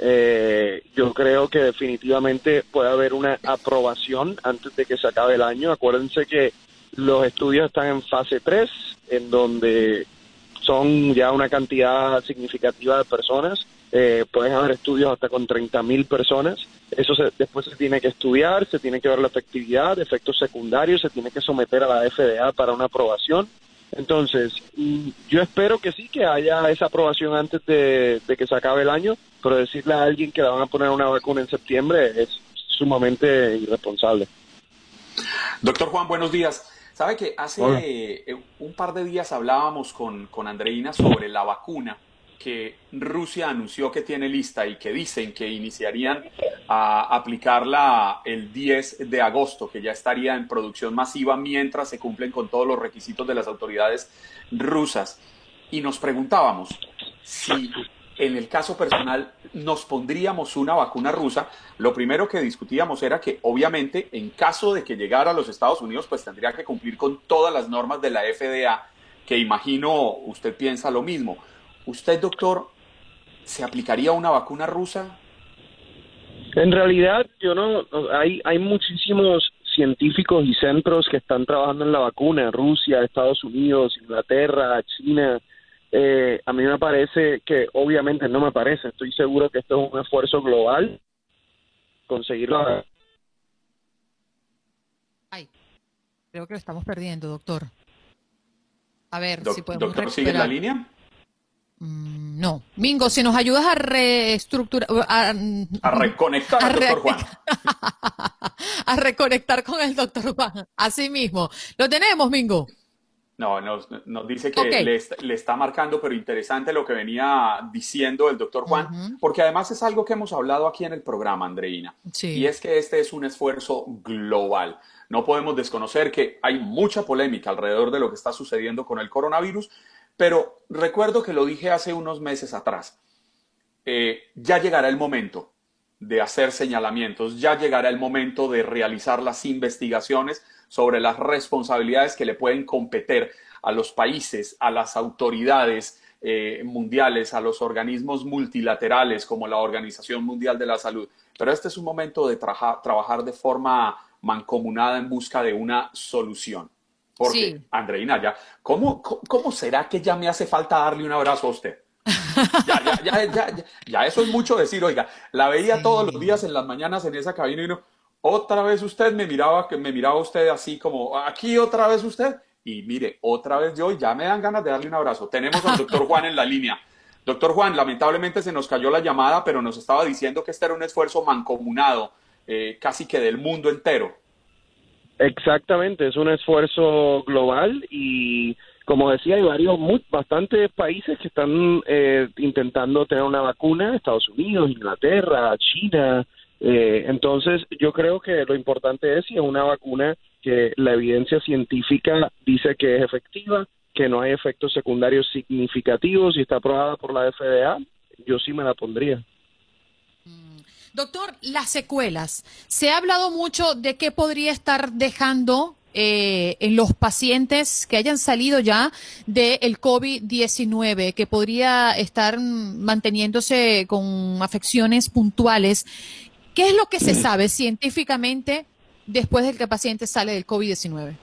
Eh, yo creo que definitivamente puede haber una aprobación antes de que se acabe el año. Acuérdense que los estudios están en fase 3, en donde son ya una cantidad significativa de personas. Eh, pueden haber estudios hasta con 30 mil personas. Eso después se tiene que estudiar, se tiene que ver la efectividad, efectos secundarios, se tiene que someter a la FDA para una aprobación. Entonces, mm, yo espero que sí, que haya esa aprobación antes de, de que se acabe el año, pero decirle a alguien que le van a poner una vacuna en septiembre es sumamente irresponsable. Doctor Juan, buenos días. Sabe que hace eh, un par de días hablábamos con, con Andreina sobre la vacuna que Rusia anunció que tiene lista y que dicen que iniciarían a aplicarla el 10 de agosto, que ya estaría en producción masiva mientras se cumplen con todos los requisitos de las autoridades rusas. Y nos preguntábamos si en el caso personal nos pondríamos una vacuna rusa, lo primero que discutíamos era que obviamente en caso de que llegara a los Estados Unidos, pues tendría que cumplir con todas las normas de la FDA, que imagino usted piensa lo mismo. ¿Usted, doctor, se aplicaría una vacuna rusa? En realidad, yo no, hay, hay muchísimos científicos y centros que están trabajando en la vacuna, Rusia, Estados Unidos, Inglaterra, China, eh, a mí me parece que, obviamente no me parece, estoy seguro que esto es un esfuerzo global, conseguirlo. Ay, creo que lo estamos perdiendo, doctor. A ver si podemos. ¿Doctor sigue en la línea? Mm, no. Mingo, si nos ayudas a reestructurar. A, a reconectar al doctor Juan. a reconectar con el doctor Juan. Así mismo. Lo tenemos, Mingo. No, nos, dice que le, está marcando, pero interesante lo que venía diciendo el doctor Juan, porque además es algo que hemos hablado aquí en el programa, Andreina, y es que este es un esfuerzo global. No podemos desconocer que hay mucha polémica alrededor de lo que está sucediendo con el coronavirus, pero recuerdo que lo dije hace unos meses atrás. Eh, ya llegará el momento de hacer señalamientos, ya llegará el momento de realizar las investigaciones sobre las responsabilidades que le pueden competir a los países, a las autoridades eh, mundiales, a los organismos multilaterales como la Organización Mundial de la Salud. Pero este es un momento de trabajar de forma mancomunada en busca de una solución. Porque, Andreina, ya, ¿cómo, ¿cómo será que ya me hace falta darle un abrazo a usted? Ya, ya, ya, ya, ya, eso es mucho decir, oiga, la veía todos los días en las mañanas en esa cabina y no, otra vez usted me miraba, que me miraba usted así como, aquí otra vez usted, y mire, otra vez yo, ya me dan ganas de darle un abrazo. Tenemos al doctor Juan en la línea. Doctor Juan, lamentablemente se nos cayó la llamada, pero nos estaba diciendo que este era un esfuerzo mancomunado, eh, casi que del mundo entero. Exactamente, es un esfuerzo global y como decía, hay varios, muy, bastantes países que están eh, intentando tener una vacuna, Estados Unidos, Inglaterra, China. Eh, entonces, yo creo que lo importante es si es una vacuna que la evidencia científica dice que es efectiva, que no hay efectos secundarios significativos y está aprobada por la FDA, yo sí me la pondría. Doctor, las secuelas. Se ha hablado mucho de qué podría estar dejando eh, en los pacientes que hayan salido ya del COVID-19, que podría estar manteniéndose con afecciones puntuales. ¿Qué es lo que se sabe científicamente después de que el paciente sale del COVID-19?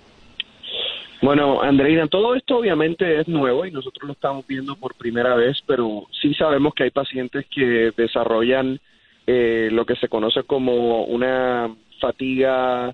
Bueno, Andreina, todo esto obviamente es nuevo y nosotros lo estamos viendo por primera vez, pero sí sabemos que hay pacientes que desarrollan eh, lo que se conoce como una fatiga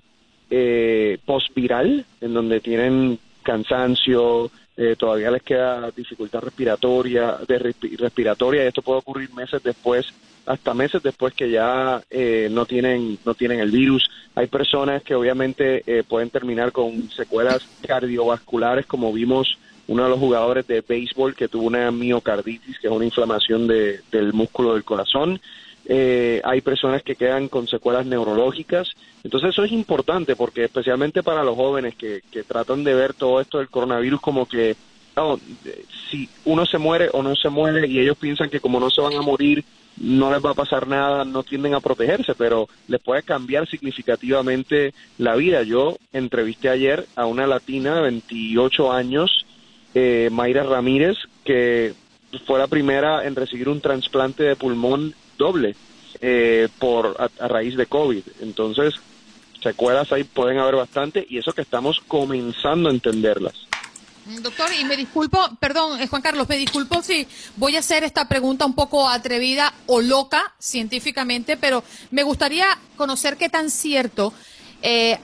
eh, postviral, en donde tienen cansancio, eh, todavía les queda dificultad respiratoria, de respiratoria y esto puede ocurrir meses después, hasta meses después que ya eh, no tienen no tienen el virus. Hay personas que obviamente eh, pueden terminar con secuelas cardiovasculares, como vimos uno de los jugadores de béisbol que tuvo una miocarditis, que es una inflamación de, del músculo del corazón. Eh, hay personas que quedan con secuelas neurológicas. Entonces eso es importante porque especialmente para los jóvenes que, que tratan de ver todo esto del coronavirus como que si uno se muere o no se muere y ellos piensan que como no se van a morir no les va a pasar nada, no tienden a protegerse, pero les puede cambiar significativamente la vida. Yo entrevisté ayer a una latina de 28 años, eh, Mayra Ramírez, que fue la primera en recibir un trasplante de pulmón doble eh, por a, raíz de COVID. Entonces, secuelas ahí pueden haber bastante y eso que estamos comenzando a entenderlas. Mm, doctor, y me disculpo, perdón, eh, Juan Carlos, me disculpo si voy a hacer esta pregunta un poco atrevida o loca científicamente, pero me gustaría conocer qué tan cierto eh,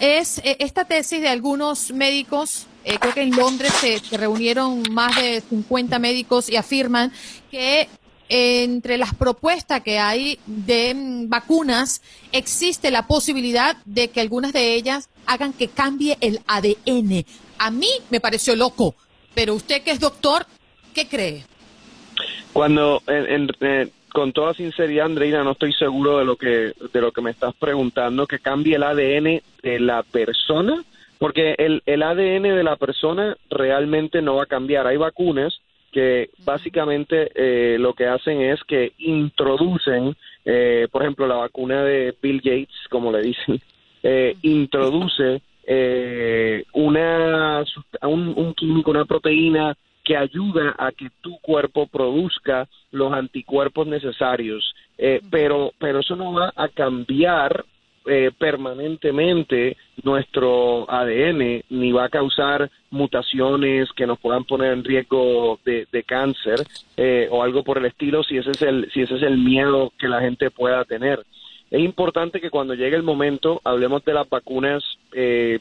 es esta tesis de algunos médicos. creo que en Londres se, se, reunieron más de 50 médicos y afirman que entre las propuestas que hay de mm, vacunas, existe la posibilidad de que algunas de ellas hagan que cambie el ADN. A mí me pareció loco, pero usted que es doctor, ¿qué cree? Cuando, con toda sinceridad, Andreina, no estoy seguro de lo que de lo que me estás preguntando, que cambie el ADN de la persona, porque el, el ADN de la persona realmente no va a cambiar. Hay vacunas que básicamente eh, lo que hacen es que introducen, eh, por ejemplo, la vacuna de Bill Gates, como le dicen, eh, introduce una, un, un químico, una proteína que ayuda a que tu cuerpo produzca los anticuerpos necesarios, pero, pero eso no va a cambiar eh, permanentemente nuestro ADN ni va a causar mutaciones que nos puedan poner en riesgo de, cáncer eh, o algo por el estilo si ese es el si ese es el miedo que la gente pueda tener. Es importante que cuando llegue el momento hablemos de las vacunas eh,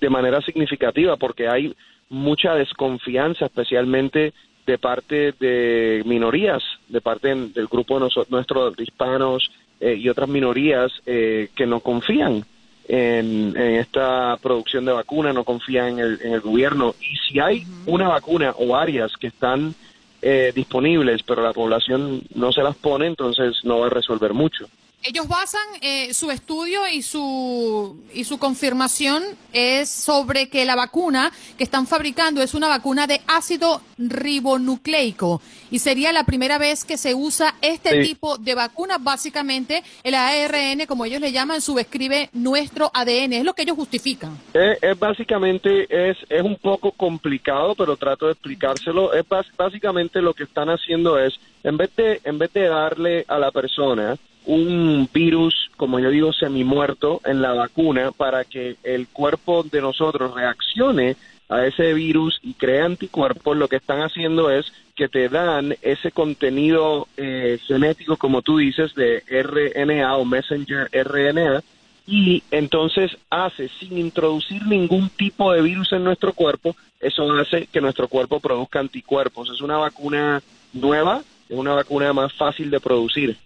de manera significativa porque hay mucha desconfianza especialmente de parte de minorías, de parte del grupo de nosotros, nuestros hispanos, eh, y otras minorías eh, que no confían en, esta producción de vacunas, no confían en el, en el gobierno. Y si hay una vacuna o varias que están eh, disponibles, pero la población no se las pone, entonces no va a resolver mucho. Ellos basan eh, su estudio y su, y su confirmación es sobre que la vacuna que están fabricando es una vacuna de ácido ribonucleico y sería la primera vez que se usa este tipo de vacuna. Básicamente, el ARN, como ellos le llaman, subescribe nuestro ADN. Es lo que ellos justifican. Es, básicamente, es, es un poco complicado, pero trato de explicárselo. Es básicamente lo que están haciendo es, en vez de, en vez de darle a la persona un virus, como yo digo, semi-muerto en la vacuna para que el cuerpo de nosotros reaccione a ese virus y cree anticuerpos, lo que están haciendo es que te dan ese contenido eh, genético, como tú dices, de RNA o messenger RNA, y entonces hace, sin introducir ningún tipo de virus en nuestro cuerpo, eso hace que nuestro cuerpo produzca anticuerpos. Es una vacuna nueva, es una vacuna más fácil de producir.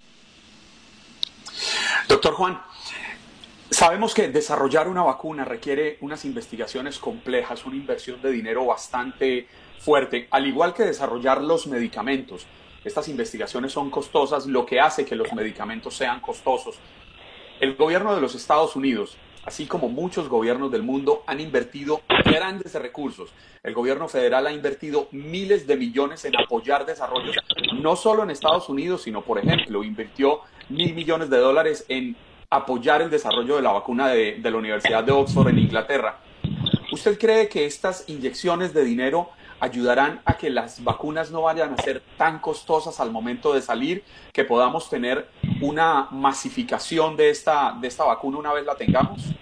Doctor Juan, sabemos que desarrollar una vacuna requiere unas investigaciones complejas, una inversión de dinero bastante fuerte, al igual que desarrollar los medicamentos. Estas investigaciones son costosas, lo que hace que los medicamentos sean costosos. El gobierno de los Estados Unidos, así como muchos gobiernos del mundo, han invertido grandes recursos. El gobierno federal ha invertido miles de millones en apoyar desarrollos, no solo en Estados Unidos, sino, por ejemplo, invirtió mil millones de dólares en apoyar el desarrollo de la vacuna de, la Universidad de Oxford en Inglaterra. ¿Usted cree que estas inyecciones de dinero ayudarán a que las vacunas no vayan a ser tan costosas al momento de salir, que podamos tener una masificación de esta, de esta vacuna una vez la tengamos?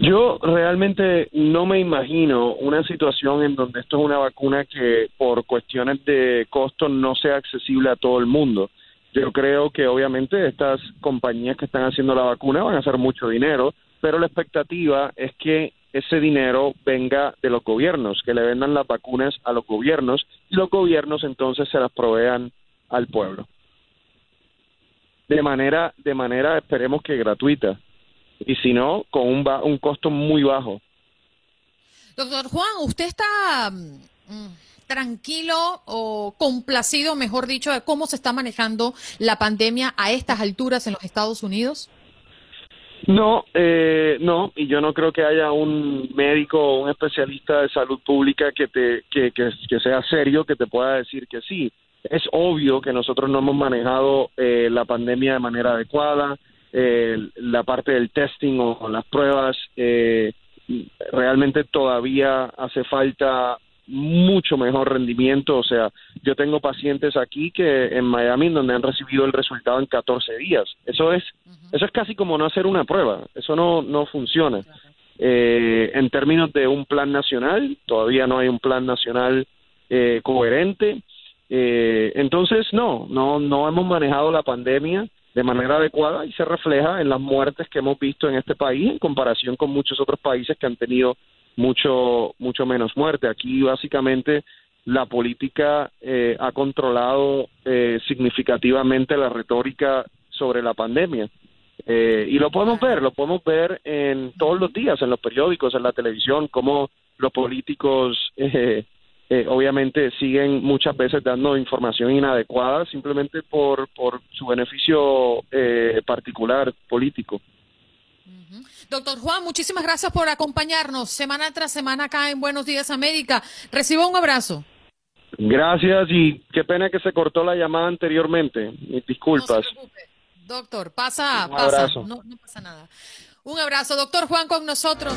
Yo realmente no me imagino una situación en donde esto es una vacuna que por cuestiones de costo no sea accesible a todo el mundo. Yo creo que obviamente estas compañías que están haciendo la vacuna van a hacer mucho dinero pero la expectativa es que ese dinero venga de los gobiernos, que le vendan las vacunas a los gobiernos y los gobiernos entonces se las provean al pueblo. De manera, de manera esperemos que gratuita y si no, con un, un costo muy bajo. Doctor Juan, ¿usted está mm, tranquilo o complacido, mejor dicho, de cómo se está manejando la pandemia a estas alturas en los Estados Unidos? No, eh, no, y yo no creo que haya un médico o un especialista de salud pública que, te, que, que, sea serio que te pueda decir que sí. Es obvio que nosotros no hemos manejado eh, la pandemia de manera adecuada, eh, la parte del testing o, las pruebas, eh, realmente todavía hace falta mucho mejor rendimiento. O sea, yo tengo pacientes aquí que en Miami donde han recibido el resultado en 14 días. Eso es, eso es casi como no hacer una prueba. Eso no, no funciona. Eh, en términos de un plan nacional, todavía no hay un plan nacional eh, coherente. Eh, entonces, no, no, no hemos manejado la pandemia de manera adecuada y se refleja en las muertes que hemos visto en este país en comparación con muchos otros países que han tenido mucho, mucho menos muerte. Aquí básicamente la política eh, ha controlado eh, significativamente la retórica sobre la pandemia. Eh, y lo podemos ver, lo podemos ver en todos los días, en los periódicos, en la televisión, cómo los políticos obviamente siguen muchas veces dando información inadecuada simplemente por, por su beneficio particular político. Doctor Juan, muchísimas gracias por acompañarnos semana tras semana acá en Buenos Días América. Reciba un abrazo. Gracias y qué pena que se cortó la llamada anteriormente. Disculpas. Doctor, pasa, pasa. No, no pasa nada. Un abrazo, doctor Juan, con nosotros.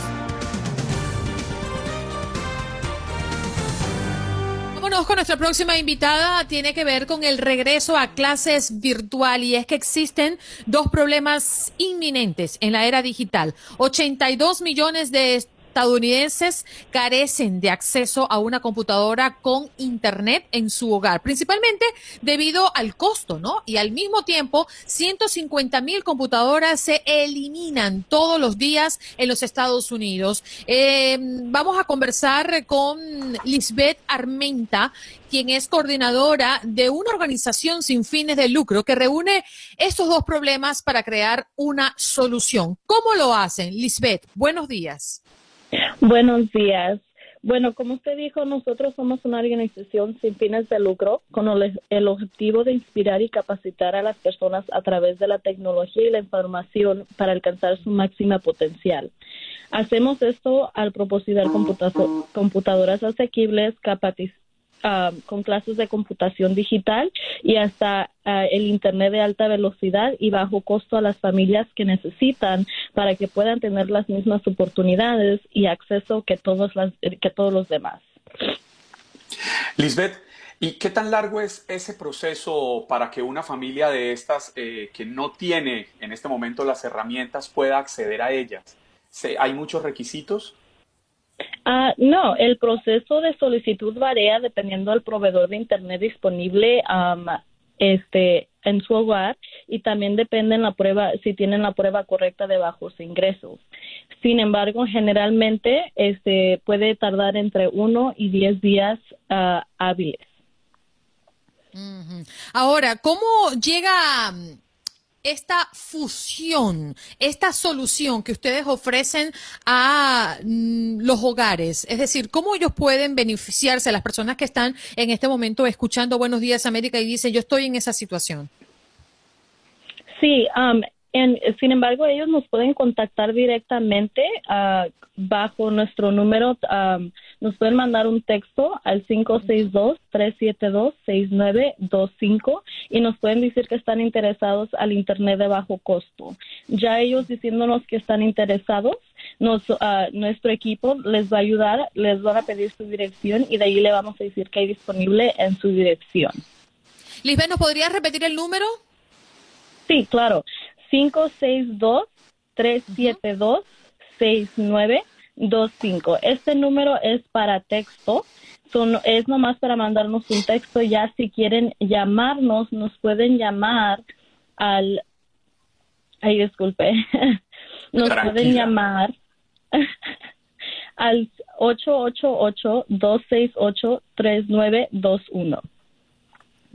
Vámonos con nuestra próxima invitada. Tiene que ver con el regreso a clases virtual y es que existen dos problemas inminentes en la era digital. 82 millones de estadounidenses carecen de acceso a una computadora con Internet en su hogar, principalmente debido al costo, ¿no? Y al mismo tiempo, 150 mil computadoras se eliminan todos los días en los Estados Unidos. Eh, vamos a conversar con Lisbeth Armenta, quien es coordinadora de una organización sin fines de lucro que reúne estos dos problemas para crear una solución. ¿Cómo lo hacen? Lisbeth, buenos días. Buenos días. Bueno, como usted dijo, nosotros somos una organización sin fines de lucro con el, objetivo de inspirar y capacitar a las personas a través de la tecnología y la información para alcanzar su máxima potencial. Hacemos esto al proporcionar computadoras asequibles, Ah, con clases de computación digital y hasta ah, el Internet de alta velocidad y bajo costo a las familias que necesitan para que puedan tener las mismas oportunidades y acceso que todos, las, que todos los demás. Lisbeth, ¿Y qué tan largo es ese proceso para que una familia de estas eh, que no tiene en este momento las herramientas pueda acceder a ellas? ¿Hay muchos requisitos? Ah, no, el proceso de solicitud varía dependiendo del proveedor de Internet disponible este, en su hogar y también depende en la prueba, si tienen la prueba correcta de bajos ingresos. Sin embargo, generalmente este, puede tardar entre uno y diez días ah, hábiles. Ahora, ¿cómo llega esta fusión, esta solución que ustedes ofrecen a mm, los hogares? Es decir, ¿cómo ellos pueden beneficiarse, las personas que están en este momento escuchando Buenos Días América y dicen, yo estoy en esa situación? Sí, um, sin embargo, ellos nos pueden contactar directamente uh, bajo nuestro número. Um, nos pueden mandar un texto al 562-372-6925 y nos pueden decir que están interesados al Internet de bajo costo. Ya ellos diciéndonos que están interesados, nos, uh, nuestro equipo les va a ayudar, les van a pedir su dirección y de ahí le vamos a decir que hay disponible en su dirección. Lisbeth, ¿nos podrías repetir el número? Sí, claro. 562-372-6925. Este número es para texto. Son, es nomás para mandarnos un texto. Ya si quieren llamarnos, nos pueden llamar al. Ay, disculpe. Nos pueden llamar al 888-268-3921.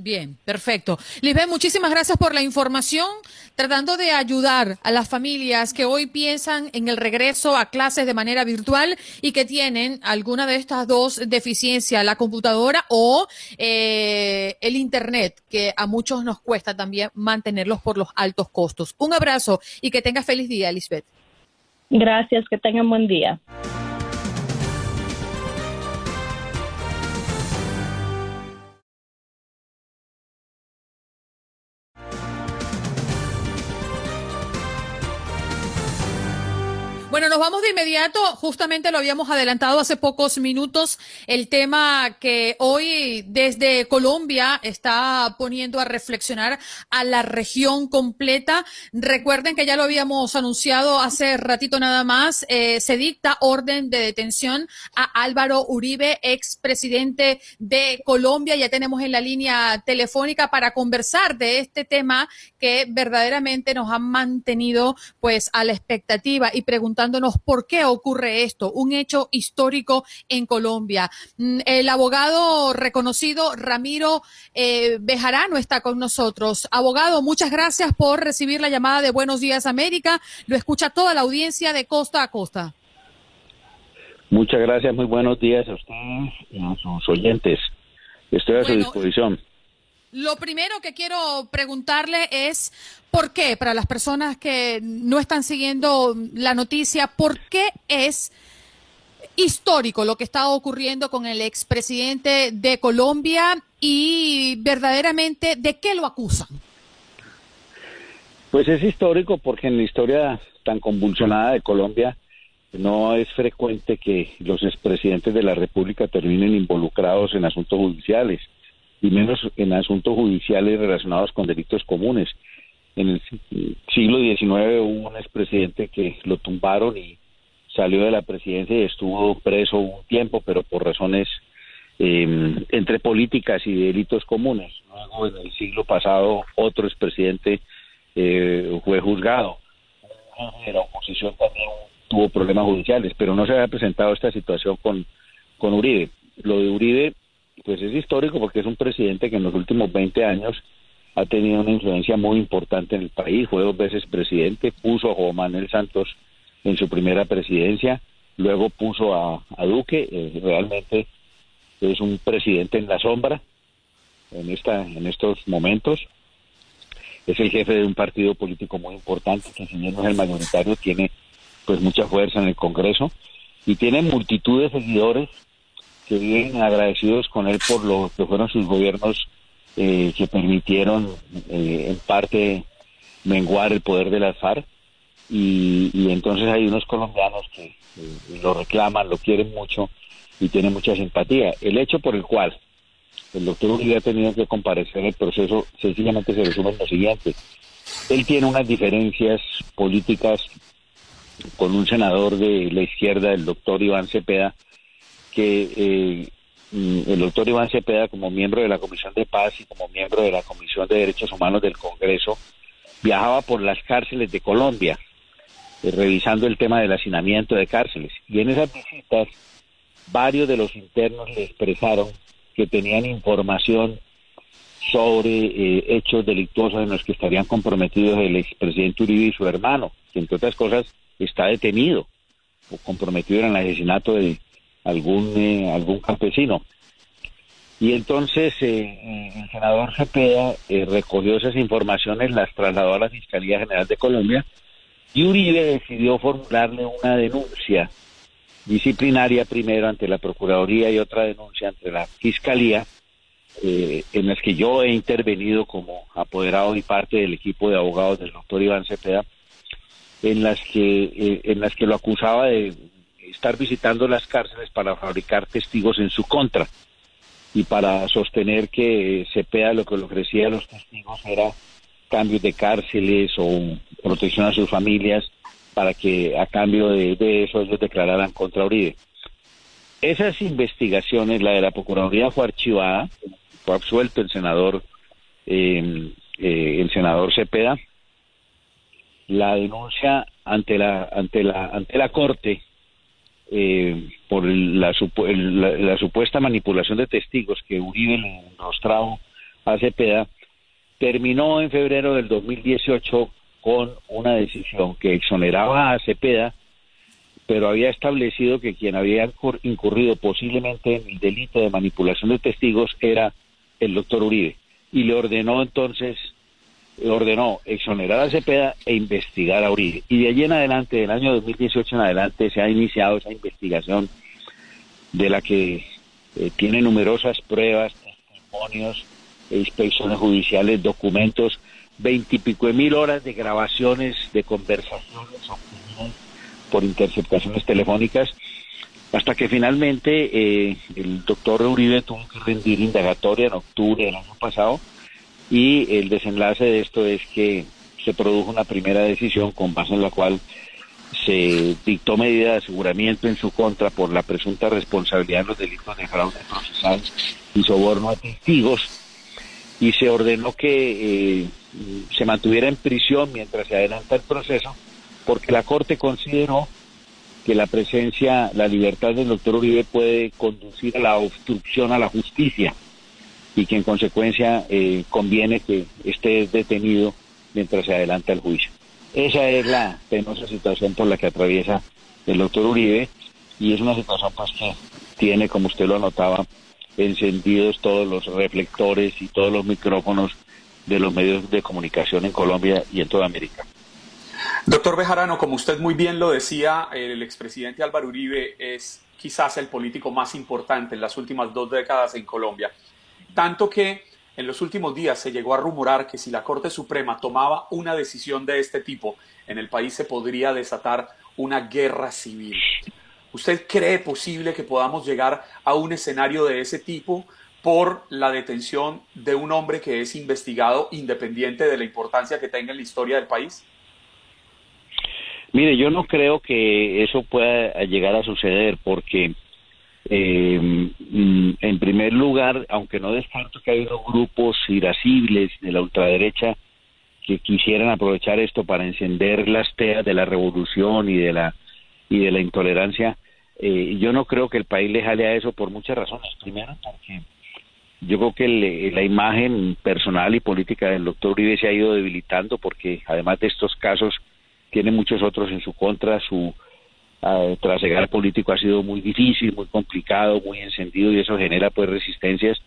Bien, perfecto. Lisbeth, muchísimas gracias por la información, tratando de ayudar a las familias que hoy piensan en el regreso a clases de manera virtual y que tienen alguna de estas dos deficiencias, la computadora o eh, el Internet, que a muchos nos cuesta también mantenerlos por los altos costos. Un abrazo y que tengas feliz día, Lisbeth. Gracias, que tengan buen día. Bueno, nos vamos de inmediato. Justamente lo habíamos adelantado hace pocos minutos. El tema que hoy desde Colombia está poniendo a reflexionar a la región completa. Recuerden que ya lo habíamos anunciado hace ratito nada más. Eh, se dicta orden de detención a Álvaro Uribe, expresidente de Colombia. Ya tenemos en la línea telefónica para conversar de este tema que verdaderamente nos han mantenido pues a la expectativa y por qué ocurre esto, un hecho histórico en Colombia. Mm, el abogado reconocido Ramiro eh, Bejarano está con nosotros. Abogado, muchas gracias por recibir la llamada de Buenos Días América. Lo escucha toda la audiencia de costa a costa. Muchas gracias, muy buenos días a usted y a sus oyentes. Estoy a su disposición. Lo primero que quiero preguntarle es por qué, para las personas que no están siguiendo la noticia, por qué es histórico lo que está ocurriendo con el expresidente de Colombia y verdaderamente de qué lo acusan. Pues es histórico porque en la historia tan convulsionada de Colombia no es frecuente que los expresidentes de la República terminen involucrados en asuntos judiciales y menos en asuntos judiciales relacionados con delitos comunes. En el siglo XIX hubo un expresidente que lo tumbaron y salió de la presidencia y estuvo preso un tiempo, pero por razones em, entre políticas y delitos comunes. Luego, en el siglo pasado, otro expresidente eh, fue juzgado. La oposición también tuvo problemas judiciales, pero no se había presentado esta situación con, con Uribe. Lo de Uribe pues es histórico porque es un presidente que en los últimos 20 años ha tenido una influencia muy importante en el país, fue dos veces presidente, puso a Juan Manuel Santos en su primera presidencia, luego puso a, Duque, eh, realmente es un presidente en la sombra en, esta, en estos momentos, es el jefe de un partido político muy importante, que si no es el mayoritario, tiene pues mucha fuerza en el Congreso y tiene multitud de seguidores que viven agradecidos con él por lo que fueron sus gobiernos eh, que permitieron eh, en parte menguar el poder de las FARC y, entonces hay unos colombianos que eh, lo reclaman, lo quieren mucho y tienen mucha simpatía. El hecho por el cual el doctor Uribe ha tenido que comparecer el proceso sencillamente se resume en lo siguiente. Él tiene unas diferencias políticas con un senador de la izquierda, el doctor Iván Cepeda, que eh, el doctor Iván Cepeda, como miembro de la Comisión de Paz y como miembro de la Comisión de Derechos Humanos del Congreso, viajaba por las cárceles de Colombia, eh, revisando el tema del hacinamiento de cárceles. Y en esas visitas, varios de los internos le expresaron que tenían información sobre eh, hechos delictuosos en los que estarían comprometidos el expresidente Uribe y su hermano, que entre otras cosas está detenido o comprometido en el asesinato de, algún, eh, algún campesino. Y entonces eh, el senador Cepeda eh, recogió esas informaciones, las trasladó a la Fiscalía General de Colombia y Uribe decidió formularle una denuncia disciplinaria primero ante la Procuraduría y otra denuncia ante la Fiscalía, en las que yo he intervenido como apoderado y parte del equipo de abogados del doctor Iván Cepeda, en las que, en las que lo acusaba de estar visitando las cárceles para fabricar testigos en su contra y para sostener que Cepeda lo que le ofrecía a los testigos era cambios de cárceles o protección a sus familias para que a cambio de, eso ellos declararan contra Uribe. Esas investigaciones, la de la Procuraduría fue archivada, fue absuelto el senador, eh, eh, el senador Cepeda. La denuncia ante la ante la ante la corte eh, por la, la, supuesta manipulación de testigos que Uribe le mostrado a Cepeda terminó en febrero del 2018 con una decisión que exoneraba a Cepeda pero había establecido que quien había incurrido posiblemente en el delito de manipulación de testigos era el doctor Uribe. Y le ordenó entonces ordenó exonerar a Cepeda e investigar a Uribe. Y de allí en adelante, del año 2018 en adelante, se ha iniciado esa investigación de la que eh, tiene numerosas pruebas, testimonios, inspecciones judiciales, documentos, veintipico mil horas de grabaciones, de conversaciones por interceptaciones telefónicas, hasta que finalmente eh, el doctor Uribe tuvo que rendir indagatoria en octubre del año pasado y el desenlace de esto es que se produjo una primera decisión con base en la cual se dictó medida de aseguramiento en su contra por la presunta responsabilidad en los delitos de fraude procesal y soborno a testigos. Y se ordenó que eh, se mantuviera en prisión mientras se adelanta el proceso porque la Corte consideró que la presencia, la libertad del doctor Uribe puede conducir a la obstrucción a la justicia y que en consecuencia eh, conviene que esté detenido mientras se adelanta el juicio. Esa es la penosa situación por la que atraviesa el doctor Uribe y es una situación pues que tiene, como usted lo notaba, encendidos todos los reflectores y todos los micrófonos de los medios de comunicación en Colombia y en toda América. Doctor Bejarano, como usted muy bien lo decía, el expresidente Álvaro Uribe es quizás el político más importante en las últimas dos décadas en Colombia. Tanto que en los últimos días se llegó a rumorar que si la Corte Suprema tomaba una decisión de este tipo, en el país se podría desatar una guerra civil. ¿Usted cree posible que podamos llegar a un escenario de ese tipo por la detención de un hombre que es investigado independiente de la importancia que tenga en la historia del país? Mire, yo no creo que eso pueda llegar a suceder porque, eh, en primer lugar, aunque no descarto que hay unos grupos irascibles de la ultraderecha que quisieran aprovechar esto para encender las teas de la revolución y de la y de la intolerancia, eh, yo no creo que el país le jale a eso por muchas razones. Primero, porque yo creo que la imagen personal y política del doctor Uribe se ha ido debilitando porque además de estos casos tiene muchos otros en su contra, su uh, trasegar político ha sido muy difícil, muy complicado, muy encendido y eso genera pues resistencias,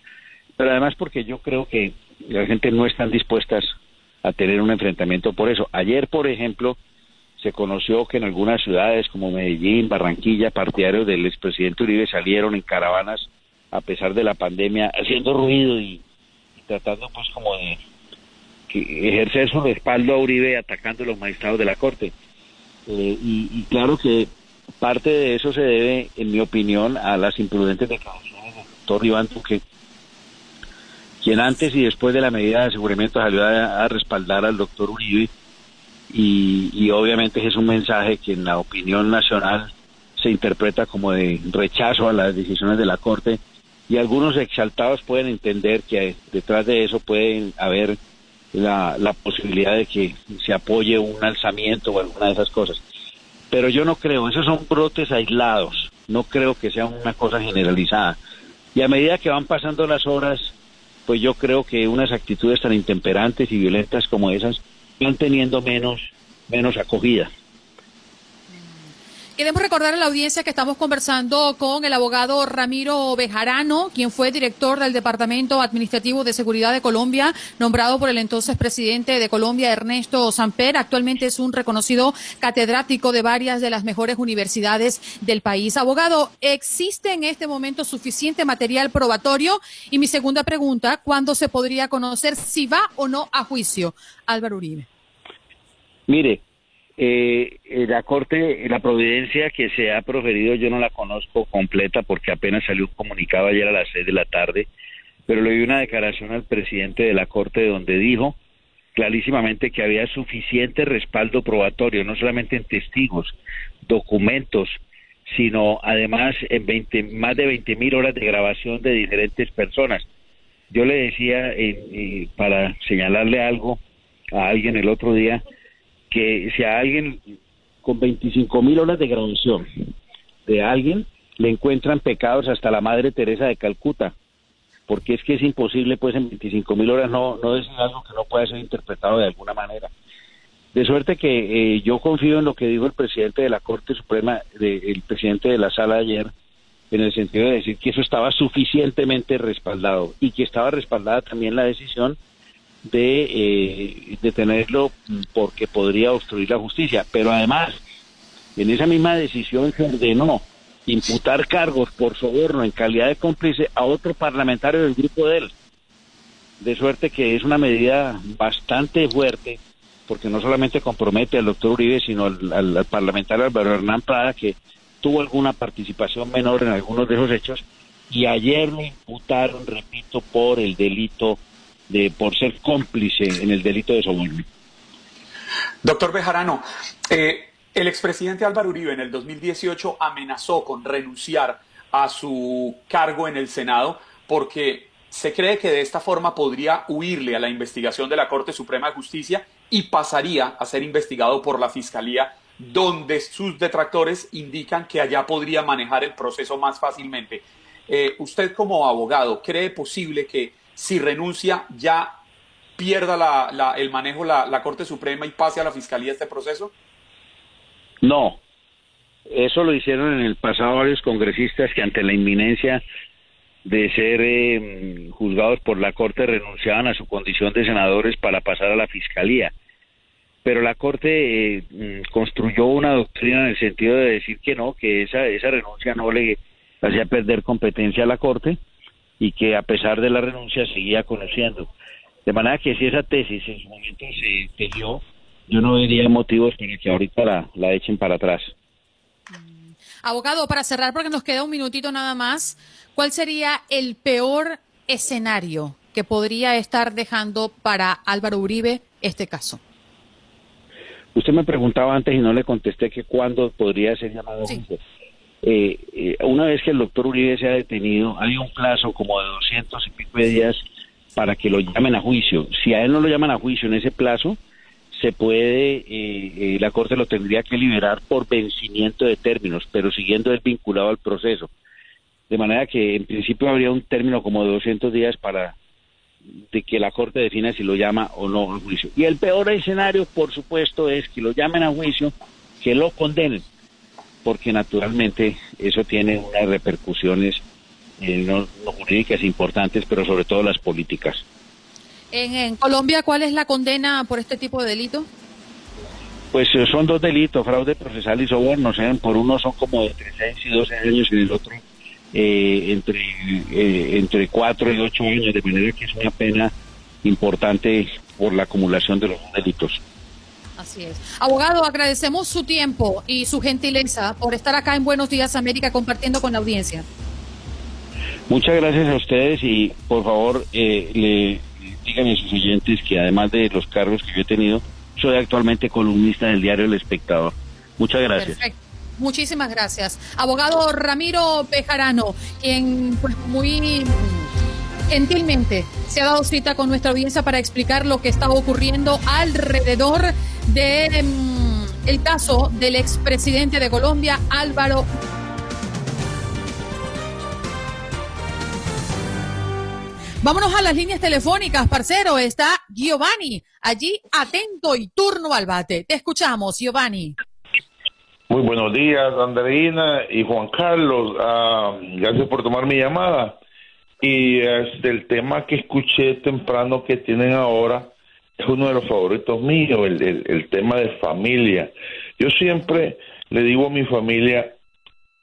pero además porque yo creo que la gente no están dispuestas a tener un enfrentamiento por eso. Ayer, por ejemplo, se conoció que en algunas ciudades como Medellín, Barranquilla, partidarios del expresidente Uribe salieron en caravanas a pesar de la pandemia, haciendo ruido y tratando pues como de ejercer su respaldo a Uribe atacando a los magistrados de la Corte. Eh, y, claro que parte de eso se debe, en mi opinión, a las imprudentes declaraciones del doctor Iván Duque, quien antes y después de la medida de aseguramiento salió a, respaldar al doctor Uribe y, obviamente es un mensaje que en la opinión nacional se interpreta como de rechazo a las decisiones de la Corte y algunos exaltados pueden entender que detrás de eso pueden haber la posibilidad de que se apoye un alzamiento o alguna de esas cosas. Pero yo no creo, esos son brotes aislados, no creo que sea una cosa generalizada. Y a medida que van pasando las horas, pues yo creo que unas actitudes tan intemperantes y violentas como esas van teniendo menos, menos acogida. Queremos recordar a la audiencia que estamos conversando con el abogado Ramiro Bejarano, quien fue director del Departamento Administrativo de Seguridad de Colombia, nombrado por el entonces presidente de Colombia, Ernesto Samper. Actualmente es un reconocido catedrático de varias de las mejores universidades del país. Abogado, ¿existe en este momento suficiente material probatorio? Y mi segunda pregunta, ¿cuándo se podría conocer si va o no a juicio Álvaro Uribe? Mire, eh, eh, la Corte, la providencia que se ha proferido yo no la conozco completa porque apenas salió un comunicado ayer a las seis de la tarde, pero le di una declaración al presidente de la Corte donde dijo clarísimamente que había suficiente respaldo probatorio, no solamente en testigos, documentos, sino además en 20, más de 20 mil horas de grabación de diferentes personas. Yo le decía, eh, para señalarle algo a alguien el otro día, que si a alguien con 25 mil horas de graduación de alguien, le encuentran pecados hasta la Madre Teresa de Calcuta, porque es que es imposible, pues en 25 mil horas no, no decir algo que no pueda ser interpretado de alguna manera. De suerte que eh, yo confío en lo que dijo el presidente de la Corte Suprema, el presidente de la sala ayer, en el sentido de decir que eso estaba suficientemente respaldado y que estaba respaldada también la decisión de eh, detenerlo porque podría obstruir la justicia. Pero además, en esa misma decisión se ordenó imputar cargos por soborno en calidad de cómplice a otro parlamentario del grupo de él. De suerte que es una medida bastante fuerte, porque no solamente compromete al doctor Uribe, sino al, parlamentario Álvaro Hernán Prada, que tuvo alguna participación menor en algunos de esos hechos, y ayer lo imputaron, repito, por el delito de, por ser cómplice en el delito de soborno. Doctor Bejarano, eh, el expresidente Álvaro Uribe en el 2018 amenazó con renunciar a su cargo en el Senado porque se cree que de esta forma podría huirle a la investigación de la Corte Suprema de Justicia y pasaría a ser investigado por la Fiscalía, donde sus detractores indican que allá podría manejar el proceso más fácilmente. Eh, usted como abogado, ¿cree posible que si renuncia ya pierda el manejo la, la Corte Suprema y pase a la Fiscalía este proceso? No, eso lo hicieron en el pasado varios congresistas que ante la inminencia de ser eh, juzgados por la Corte renunciaban a su condición de senadores para pasar a la Fiscalía. Pero la Corte eh, mm, construyó una doctrina en el sentido de decir que no, que esa, esa renuncia no le hacía perder competencia a la Corte y que a pesar de la renuncia seguía conociendo. De manera que si esa tesis en su momento se tejió, yo no vería motivos para que ahorita la, la echen para atrás. Mm. Abogado, para cerrar, porque nos queda un minutito nada más, ¿cuál sería el peor escenario que podría estar dejando para Álvaro Uribe este caso? Usted me preguntaba antes y no le contesté que cuándo podría ser llamado sí. Eh, eh, una vez que el doctor Uribe se ha detenido, hay un plazo como de 200 y pico de días para que lo llamen a juicio. Si a él no lo llaman a juicio en ese plazo, se puede, eh, eh, la Corte lo tendría que liberar por vencimiento de términos, pero siguiendo el vinculado al proceso. De manera que en principio habría un término como de 200 días para de que la Corte defina si lo llama o no a juicio. Y el peor escenario, por supuesto, es que lo llamen a juicio, que lo condenen, porque naturalmente eso tiene unas repercusiones eh, no jurídicas importantes, pero sobre todo las políticas. En, Colombia, ¿cuál es la condena por este tipo de delito? Pues eh, son dos delitos, fraude procesal y soborno. ¿eh? Por uno son como entre 6 y 12 años y el otro eh, entre, eh, entre 4 y 8 años, de manera que es una pena importante por la acumulación de los delitos. Así es. Abogado, agradecemos su tiempo y su gentileza por estar acá en Buenos Días América compartiendo con la audiencia. Muchas gracias a ustedes y por favor eh, le díganme a sus oyentes que además de los cargos que yo he tenido, soy actualmente columnista del diario El Espectador. Muchas gracias. Perfecto. Muchísimas gracias. Abogado Ramiro Pejarano, quien pues muy gentilmente se ha dado cita con nuestra audiencia para explicar lo que está ocurriendo alrededor de mm, el caso del expresidente de Colombia, Álvaro Vámonos a las líneas telefónicas, parcero. Está Giovanni, allí atento y turno al bate. Te escuchamos, Giovanni. Muy buenos días, Andreina y Juan Carlos. Ah, gracias por tomar mi llamada. Y este, el tema que escuché temprano que tienen ahora es uno de los favoritos míos, el, el tema de familia. Yo siempre le digo a mi familia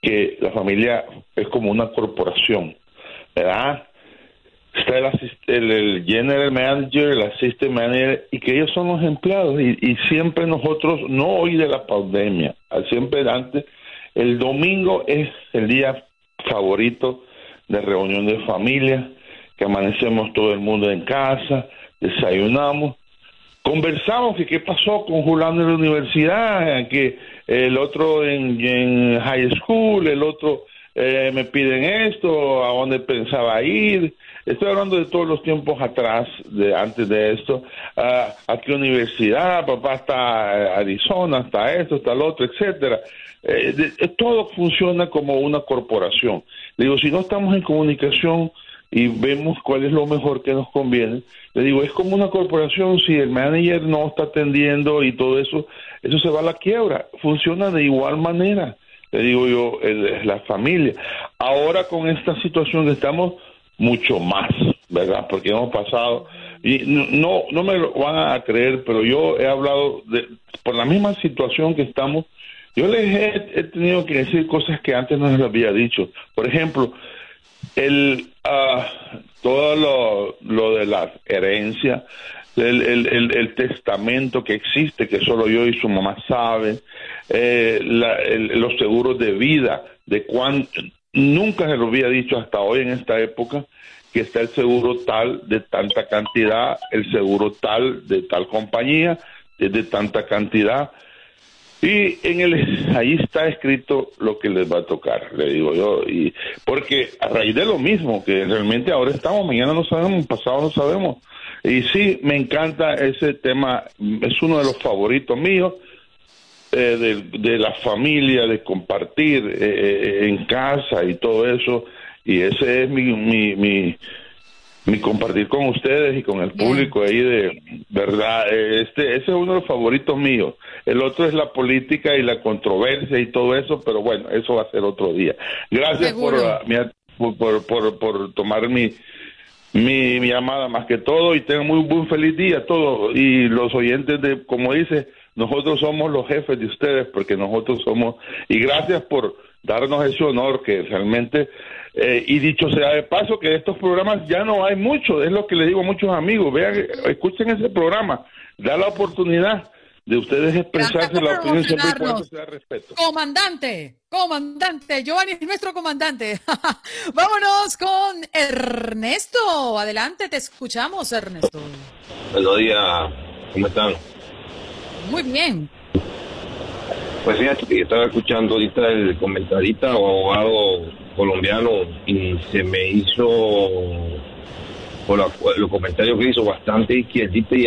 que la familia es como una corporación, ¿verdad? está el, el, general manager, el assistant manager, y que ellos son los empleados. Y, y, siempre nosotros, no hoy de la pandemia, siempre antes, el domingo es el día favorito de reunión de familia, que amanecemos todo el mundo en casa, desayunamos, conversamos que qué pasó con Julano en la universidad, que el otro en, en high school, el otro eh, me piden esto, a dónde pensaba ir, estoy hablando de todos los tiempos atrás, de antes de esto, a qué universidad, papá está Arizona, está esto, está lo otro, etcétera. Eh, todo funciona como una corporación. Digo, si no estamos en comunicación y vemos cuál es lo mejor que nos conviene, le digo, es como una corporación, si el manager no está atendiendo y todo eso, eso se va a la quiebra. Funciona de igual manera, le digo yo, la familia. Ahora con esta situación que estamos, mucho más, ¿verdad? Porque hemos pasado, y no, no me lo van a creer, pero yo he hablado de, por la misma situación que estamos, yo les he, tenido que decir cosas que antes no les había dicho. Por ejemplo, el uh, todo lo, lo, de la herencia, el, el, el, testamento que existe, que solo yo y su mamá saben, eh, los seguros de vida, de cuán, nunca se lo había dicho hasta hoy en esta época, que está el seguro tal de tanta cantidad, el seguro tal de tal compañía, de tanta cantidad. Y en el, ahí está escrito lo que les va a tocar, le digo yo, y porque a raíz de lo mismo, que realmente ahora estamos, mañana no sabemos, pasado no sabemos. Y sí, me encanta ese tema, es uno de los favoritos míos, eh, de, la familia, de compartir eh, eh, en casa y todo eso, y ese es mi, mi, mi mi compartir con ustedes y con el público ahí de verdad este ese es uno de los favoritos míos. El otro es la política y la controversia y todo eso pero bueno eso va a ser otro día. Gracias por, por, por, por, tomar mi, mi, mi llamada más que todo y tengan muy buen feliz día todos y los oyentes de como dice nosotros somos los jefes de ustedes porque nosotros somos y gracias por darnos ese honor que realmente eh, y dicho sea de paso que estos programas ya no hay mucho, es lo que le digo a muchos amigos, vean, escuchen ese programa, da la oportunidad de ustedes expresarse la opinión siempre y cuando sea respeto. Comandante, comandante, Giovanni es nuestro comandante. Vámonos con Ernesto. Adelante, te escuchamos, Ernesto. Buenos días, ¿cómo están? Muy bien. Pues fíjate que estaba escuchando ahorita el comentarista o abogado colombiano y se me hizo, por los comentarios que hizo, bastante izquierdista y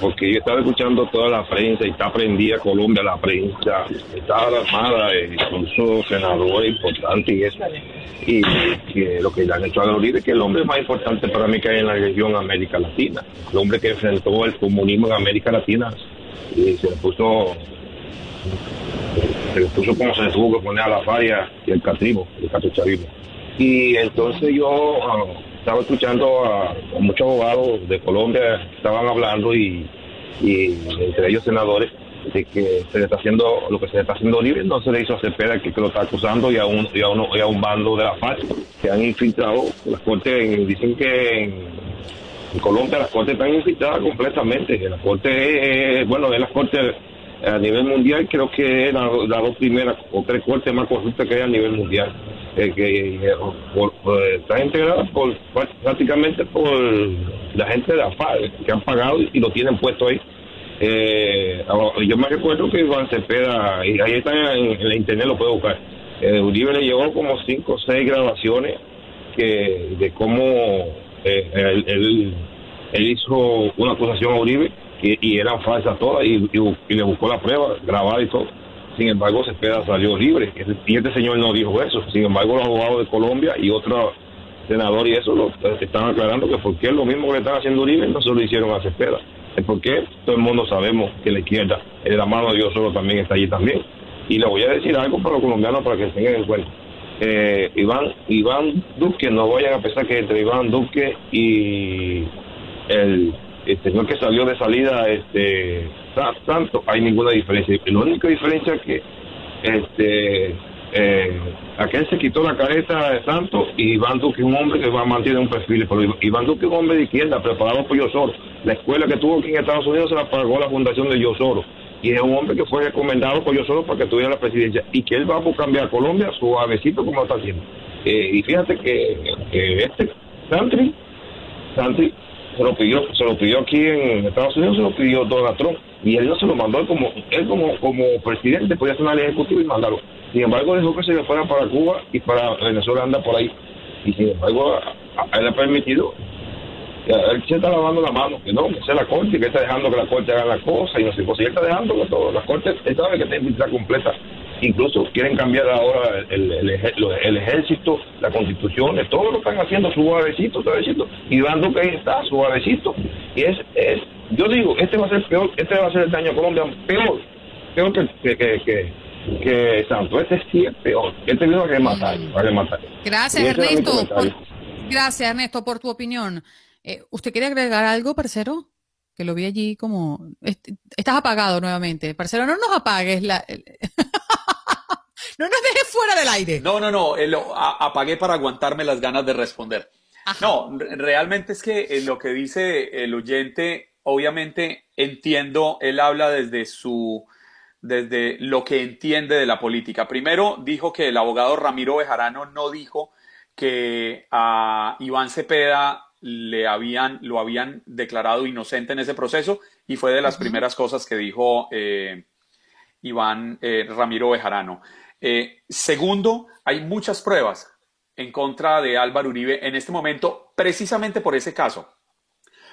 porque yo estaba escuchando toda la prensa y está prendida Colombia, la prensa, está armada, incluso senadores importantes y eso. Y que lo que le han hecho a Uribe, que el hombre más importante para mí que hay en la región América Latina, el hombre que enfrentó el comunismo en América Latina y se puso se le puso como se tuvo que poner a la falla y el catrismo, el catecharismo. Y entonces yo ah, estaba escuchando a, muchos abogados de Colombia estaban hablando y, entre ellos senadores de que se le está haciendo lo que se le está haciendo libre no se le hizo a Cepeda que, lo está acusando y a un y a, uno, y a un bando de la FARC que han infiltrado las cortes dicen que en, Colombia las cortes están infiltradas completamente las cortes bueno en las cortes a nivel mundial creo que es las dos primeras o tres cortes más corruptas que hay a nivel mundial. Eh, que eh, está integrada por, prácticamente por la gente de la que han pagado y, lo tienen puesto ahí. Eh, yo me recuerdo que Iván Cepeda, y ahí está en, el internet, lo puedo buscar. Uribe le llevó como cinco o seis grabaciones que, de cómo él hizo una acusación a Uribe y, eran falsas todas y, le buscó la prueba grabada y todo. Sin embargo, Cepeda salió libre y este señor no dijo eso. Sin embargo, los abogados de Colombia y otro senador y eso lo están aclarando que porque es lo mismo que le están haciendo libre no se lo hicieron a Cepeda. Es porque todo el mundo sabemos que la izquierda, en la mano de Dios solo también está allí también. Y le voy a decir algo para los colombianos para que tengan en cuenta. Eh, Iván, Iván Duque, no vayan a pensar que entre Iván Duque y el el señor que salió de salida, este, tanto, hay ninguna diferencia. La única diferencia es que este, eh, aquel se quitó la careta de Santo y Iván Duque un hombre que va a mantener un perfil. Pero Iván Duque un hombre de izquierda, preparado por Yosoro. La escuela que tuvo aquí en Estados Unidos se la pagó la fundación de Yosoro. Y es un hombre que fue recomendado por Yosoro para que tuviera la presidencia. Y que él va a cambiar a Colombia suavecito como lo está haciendo. Eh, y fíjate que, este Santri, Santri se lo pidió, se lo pidió aquí en Estados Unidos, se lo pidió Donald Trump y él no se lo mandó él como él como como presidente podía hacer una ley ejecutiva y mandarlo. Sin embargo, dejó que se le fuera para Cuba y para Venezuela anda por ahí. Y sin embargo, él ha permitido él se está lavando la mano, que no, que sea la corte, que está dejando que la corte haga la cosa y no sé, pues si él está dejando que todo, la corte, él sabe que está completa, incluso quieren cambiar ahora el, el, el, ejército, la constitución, todo lo están haciendo suavecito, suavecito, y dando que ahí está, suavecito, y es, es, yo digo, este va a ser peor, este va a ser el daño a Colombia peor, peor que, que, que, que Santo, este sí es peor, este vino a rematar, a rematar. Gracias Ernesto, gracias Ernesto por tu opinión. Eh, ¿Usted quiere agregar algo, parcero? Que lo vi allí como... Estás apagado nuevamente. Parcero, no nos apagues la... no nos dejes fuera del aire. No, no, no. Eh, lo, apagué para aguantarme las ganas de responder. No, realmente es que eh, lo que dice el oyente, obviamente entiendo, él habla desde su desde lo que entiende de la política. Primero dijo que el abogado Ramiro Bejarano no dijo que a Iván Cepeda le habían, lo habían declarado inocente en ese proceso y fue de las primeras cosas que dijo eh, Iván eh, Ramiro Bejarano. Eh, segundo, hay muchas pruebas en contra de Álvaro Uribe en este momento, precisamente por ese caso.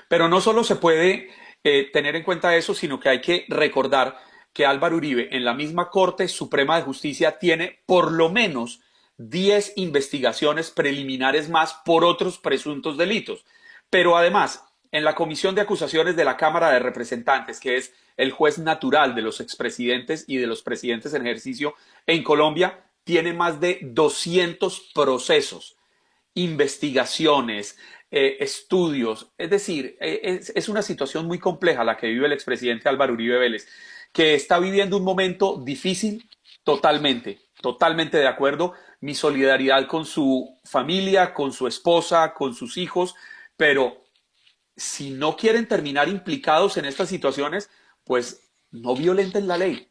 Pero no solo se puede tener en cuenta eso, sino que hay que recordar que Álvaro Uribe en la misma Corte Suprema de Justicia tiene por lo menos 10 investigaciones preliminares más por otros presuntos delitos. Pero además, en la Comisión de Acusaciones de la Cámara de Representantes, que es el juez natural de los expresidentes y de los presidentes en ejercicio en Colombia, tiene más de 200 procesos, investigaciones, eh, estudios. Es decir, eh, es, es, una situación muy compleja la que vive el expresidente Álvaro Uribe Vélez, que está viviendo un momento difícil totalmente, totalmente de acuerdo, mi solidaridad con su familia, con su esposa, con sus hijos, pero si no quieren terminar implicados en estas situaciones, pues no violenten la ley.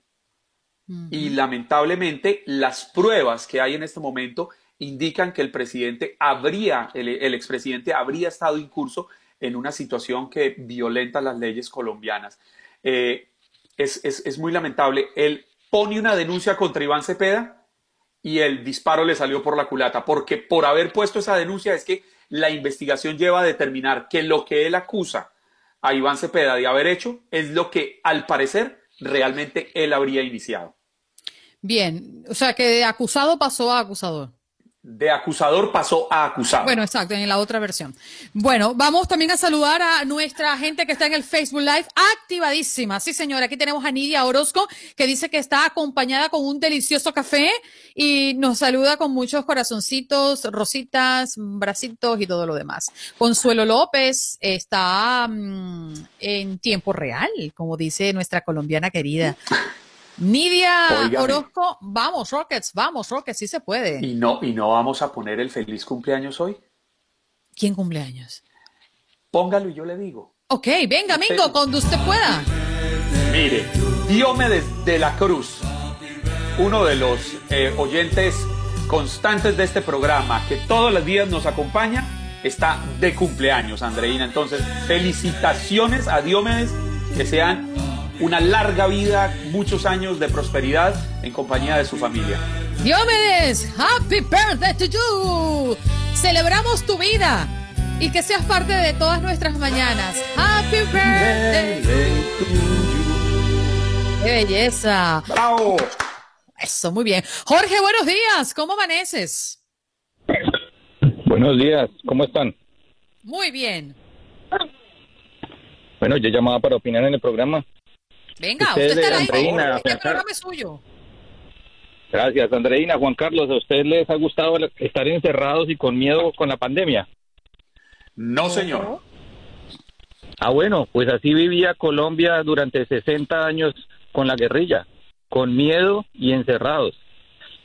Y lamentablemente las pruebas que hay en este momento indican que el presidente habría, el, expresidente habría estado incurso en una situación que violenta las leyes colombianas. Eh, es, es muy lamentable. Él pone una denuncia contra Iván Cepeda y el disparo le salió por la culata, porque por haber puesto esa denuncia es que la investigación lleva a determinar que lo que él acusa a Iván Cepeda de haber hecho es lo que al parecer realmente él habría iniciado. Bien, o sea que de acusado pasó a acusador de acusador pasó a acusado. Bueno, exacto, en la otra versión. Bueno, vamos también a saludar a nuestra gente que está en el Facebook Live, activadísima. Sí, señora, aquí tenemos a Nidia Orozco, que dice que está acompañada con un delicioso café y nos saluda con muchos corazoncitos, rositas, bracitos y todo lo demás. Consuelo López está mm, en tiempo real, como dice nuestra colombiana querida. Nidia Orozco, vamos Rockets, vamos Rockets, sí se puede. ¿Y no, ¿Y no vamos a poner el feliz cumpleaños hoy? ¿Quién cumpleaños? Póngalo y yo le digo. Ok, venga, Mingo, cuando usted pueda. Mire, Diomedes de la Cruz, uno de los eh, oyentes constantes de este programa, que todos los días nos acompaña, está de cumpleaños, Andreina. Entonces, felicitaciones a Diomedes, que sean una larga vida, muchos años de prosperidad en compañía de su familia. Diomedes, happy birthday to you. Celebramos tu vida y que seas parte de todas nuestras mañanas. Happy birthday to you. ¡Qué belleza! ¡Bravo! Eso, muy bien. Jorge, buenos días. ¿Cómo amaneces? Buenos días. ¿Cómo están? Muy bien. Bueno, yo llamaba para opinar en el programa. Venga, usted, usted Andreina, ahí. Este programa es suyo. Gracias, Andreina. Juan Carlos, ¿a ustedes les ha gustado estar encerrados y con miedo con la pandemia? No, señor. Ah, bueno, pues así vivía Colombia durante 60 años con la guerrilla, con miedo y encerrados.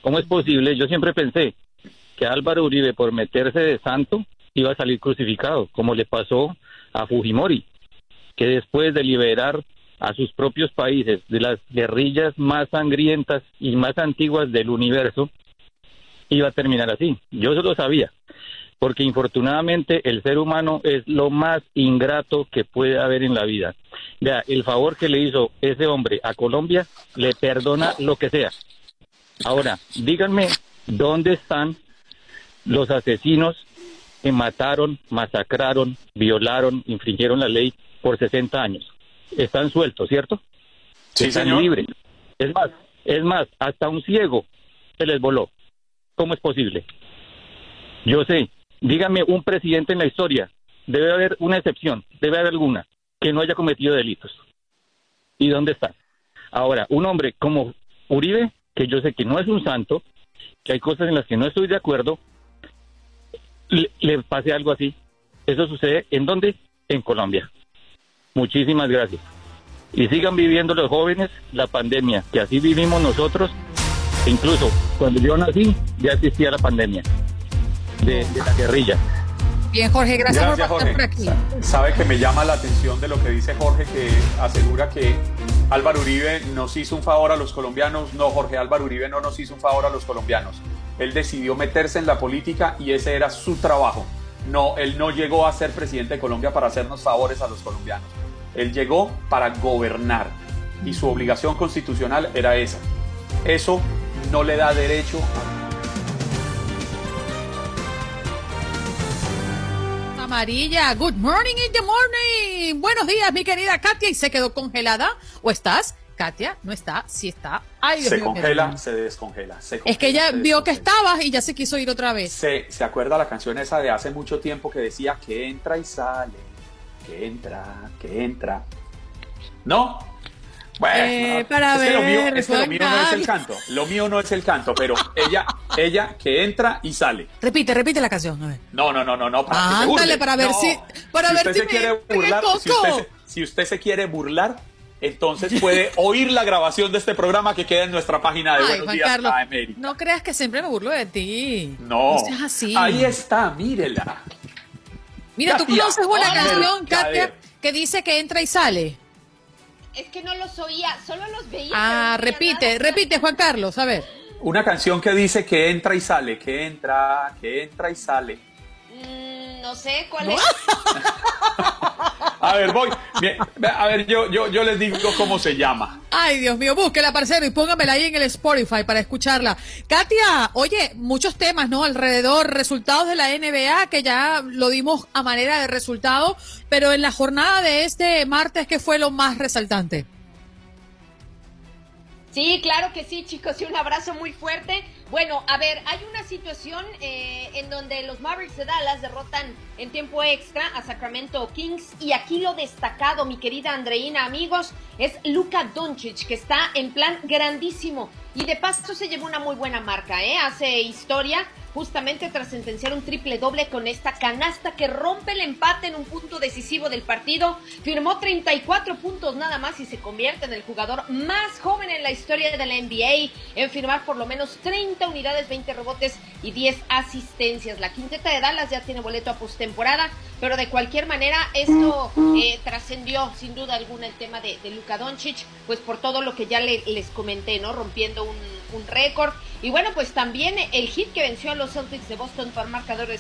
¿Cómo es posible? Yo siempre pensé que Álvaro Uribe, por meterse de santo, iba a salir crucificado, como le pasó a Fujimori, que después de liberar a sus propios países de las guerrillas más sangrientas y más antiguas del universo, iba a terminar así. Yo eso lo sabía, porque infortunadamente el ser humano es lo más ingrato que puede haber en la vida. Vea, el favor que le hizo ese hombre a Colombia le perdona lo que sea. Ahora, díganme, ¿dónde están los asesinos que mataron, masacraron, violaron, infringieron la ley por 60 años. Están sueltos, ¿cierto? Sí, Están señor. libres. Es más, es más, hasta un ciego se les voló. ¿Cómo es posible? Yo sé, dígame un presidente en la historia, debe haber una excepción, debe haber alguna, que no haya cometido delitos. ¿Y dónde está? Ahora, un hombre como Uribe, que yo sé que no es un santo, que hay cosas en las que no estoy de acuerdo, le, le pase algo así. Eso sucede en dónde? En Colombia. Muchísimas gracias. Y sigan viviendo los jóvenes la pandemia, que así vivimos nosotros. Incluso cuando yo nací ya existía la pandemia de, de la guerrilla. Bien, Jorge, gracias, Gracias, por Jorge. por aquí. Sabe que me llama la atención de lo que dice Jorge, que asegura que Álvaro Uribe nos hizo un favor a los colombianos. No, Jorge, Álvaro Uribe no nos hizo un favor a los colombianos. Él decidió meterse en la política y ese era su trabajo. No, él no llegó a ser presidente de Colombia para hacernos favores a los colombianos. Él llegó para gobernar y su obligación constitucional era esa. Eso no le da derecho a Amarilla, good morning in the morning. Buenos días, mi querida Katia. ¿Y se quedó congelada? ¿O estás? Katia, no está, sí está. Ay, Dios se congela, se descongela. se Es que ella vio que estabas y ya se quiso ir otra vez. Se, se acuerda la canción esa de hace mucho tiempo que decía que entra y sale, que entra, que entra. ¿No? Bueno, Eh, para es que lo mío, ver, es que lo mío no es el canto, lo mío no es el canto, pero ella, ella que entra y sale. Repite, repite la canción. A ver. No, no, no, no, no, para que se burle. Ándale, para ver No, si- para si ver usted si se me quiere burlar, si usted, se, si usted se quiere burlar, entonces puede oír la grabación de este programa que queda en nuestra página de Ay, Buenos Juan Días Carlos, América. no creas que siempre me burlo de ti. No, seas así. ahí está, mírela. Mira, tú conoces una hola. canción. Katia, que dice que entra y sale. Es que no los oía, solo los veía. Ah, no repite, repite, Juan Carlos, a ver. Una canción que dice que entra y sale, que entra, que entra y sale. Mm, no sé cuál es. A ver, voy. Bien, A ver, yo, yo, yo les digo cómo se llama. Ay, Dios mío, búsquela, parcero, y póngamela ahí en el Spotify para escucharla. Katia, oye, muchos temas, ¿no? Alrededor, resultados de la NBA, que ya lo dimos a manera de resultado, pero en la jornada de este martes, ¿qué fue lo más resaltante? Sí, claro que sí, chicos, y un abrazo muy fuerte. Bueno, a ver, hay una situación eh, en donde los Mavericks de Dallas derrotan en tiempo extra a Sacramento Kings y aquí lo destacado, mi querida Andreina, amigos, es Luka Doncic, que está en plan grandísimo y de paso se llevó una muy buena marca, ¿eh? Hace historia justamente tras sentenciar un triple doble con esta canasta que rompe el empate en un punto decisivo del partido. Firmó 34 puntos nada más y se convierte en el jugador más joven en la historia de la NBA en firmar por lo menos 30 unidades, 20 rebotes y 10 asistencias. La quinteta de Dallas ya tiene boleto a postemporada, pero de cualquier manera esto eh, trascendió sin duda alguna el tema de, de Luka Doncic, pues por todo lo que ya le- les comenté, ¿no? Rompiendo un, un récord. Y bueno, pues también el hit que venció a los Celtics de Boston por marcador de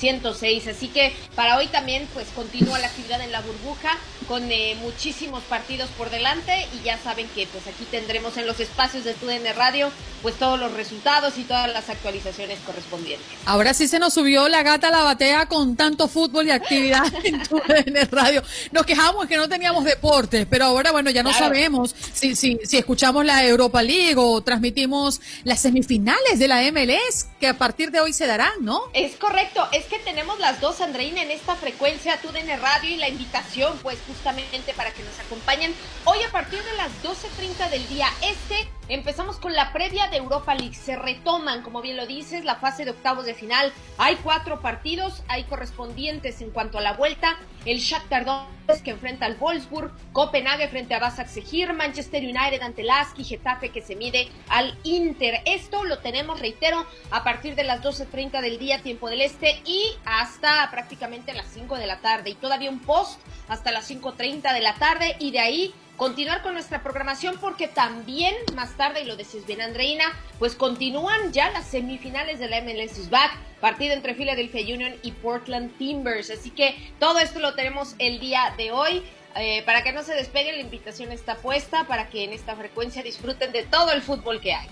112-106. Así que para hoy también pues continúa la actividad en la burbuja con eh, muchísimos partidos por delante y ya saben que pues aquí tendremos en los espacios de TUDN Radio pues todos los resultados y todas las actualizaciones correspondientes. Ahora sí se nos subió la gata a la batea con tanto fútbol y actividad en tu en radio. Nos quejamos que no teníamos deportes, pero ahora, bueno, ya no Claro. sabemos si, si, si escuchamos la Europa League o transmitimos las semifinales de la MLS, que a partir de hoy se darán, ¿no? Es correcto, es que tenemos las dos, Andreina, en esta frecuencia TUDN Radio y la invitación, pues justamente para que nos acompañen hoy a partir de las 12.30 del día este. Empezamos con la previa de Europa League. Se retoman, como bien lo dices, la fase de octavos de final. Hay cuatro partidos, hay correspondientes en cuanto a la vuelta. El Shakhtar Donetsk que enfrenta al Wolfsburg, Copenhague frente a Basak Sehir, Manchester United ante el ASK y Getafe que se mide al Inter. Esto lo tenemos, reitero, a partir de las 12.30 del día, tiempo del este, y hasta prácticamente las 5 de la tarde. Y todavía un post hasta las 5.30 de la tarde, y de ahí continuar con nuestra programación porque también más tarde, y lo decís bien Andreina, pues continúan ya las semifinales de la MLS is Back, partido entre Philadelphia Union y Portland Timbers. Así que todo esto lo tenemos el día de hoy. Eh, para que no se despegue, la invitación está puesta para que en esta frecuencia disfruten de todo el fútbol que hay.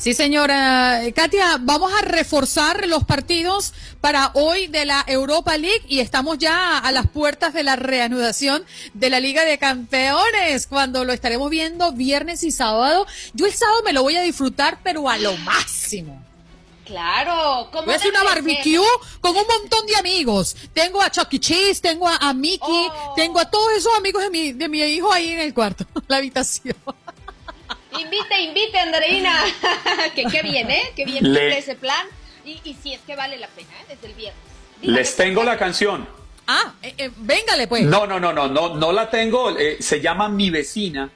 Sí, señora. Katia, vamos a reforzar los partidos para hoy de la Europa League y estamos ya a las puertas de la reanudación de la Liga de Campeones, cuando lo estaremos viendo viernes y sábado. Yo el sábado me lo voy a disfrutar, pero a lo máximo. Claro, como Voy a hacer una barbecue con un montón de amigos. Tengo a Chucky e. Cheese, tengo a, Mickey, oh. tengo a todos esos amigos de mi, de mi hijo ahí en el cuarto, la habitación. Invite, invite, Andreina. que qué bien, ¿eh? Qué bien ese plan. Y, y si es que vale la pena, ¿eh? Desde el viernes. Les tengo la canción. Ah, eh, eh, véngale pues. No, no, no, no, no, no la tengo. Eh, se llama Mi Vecina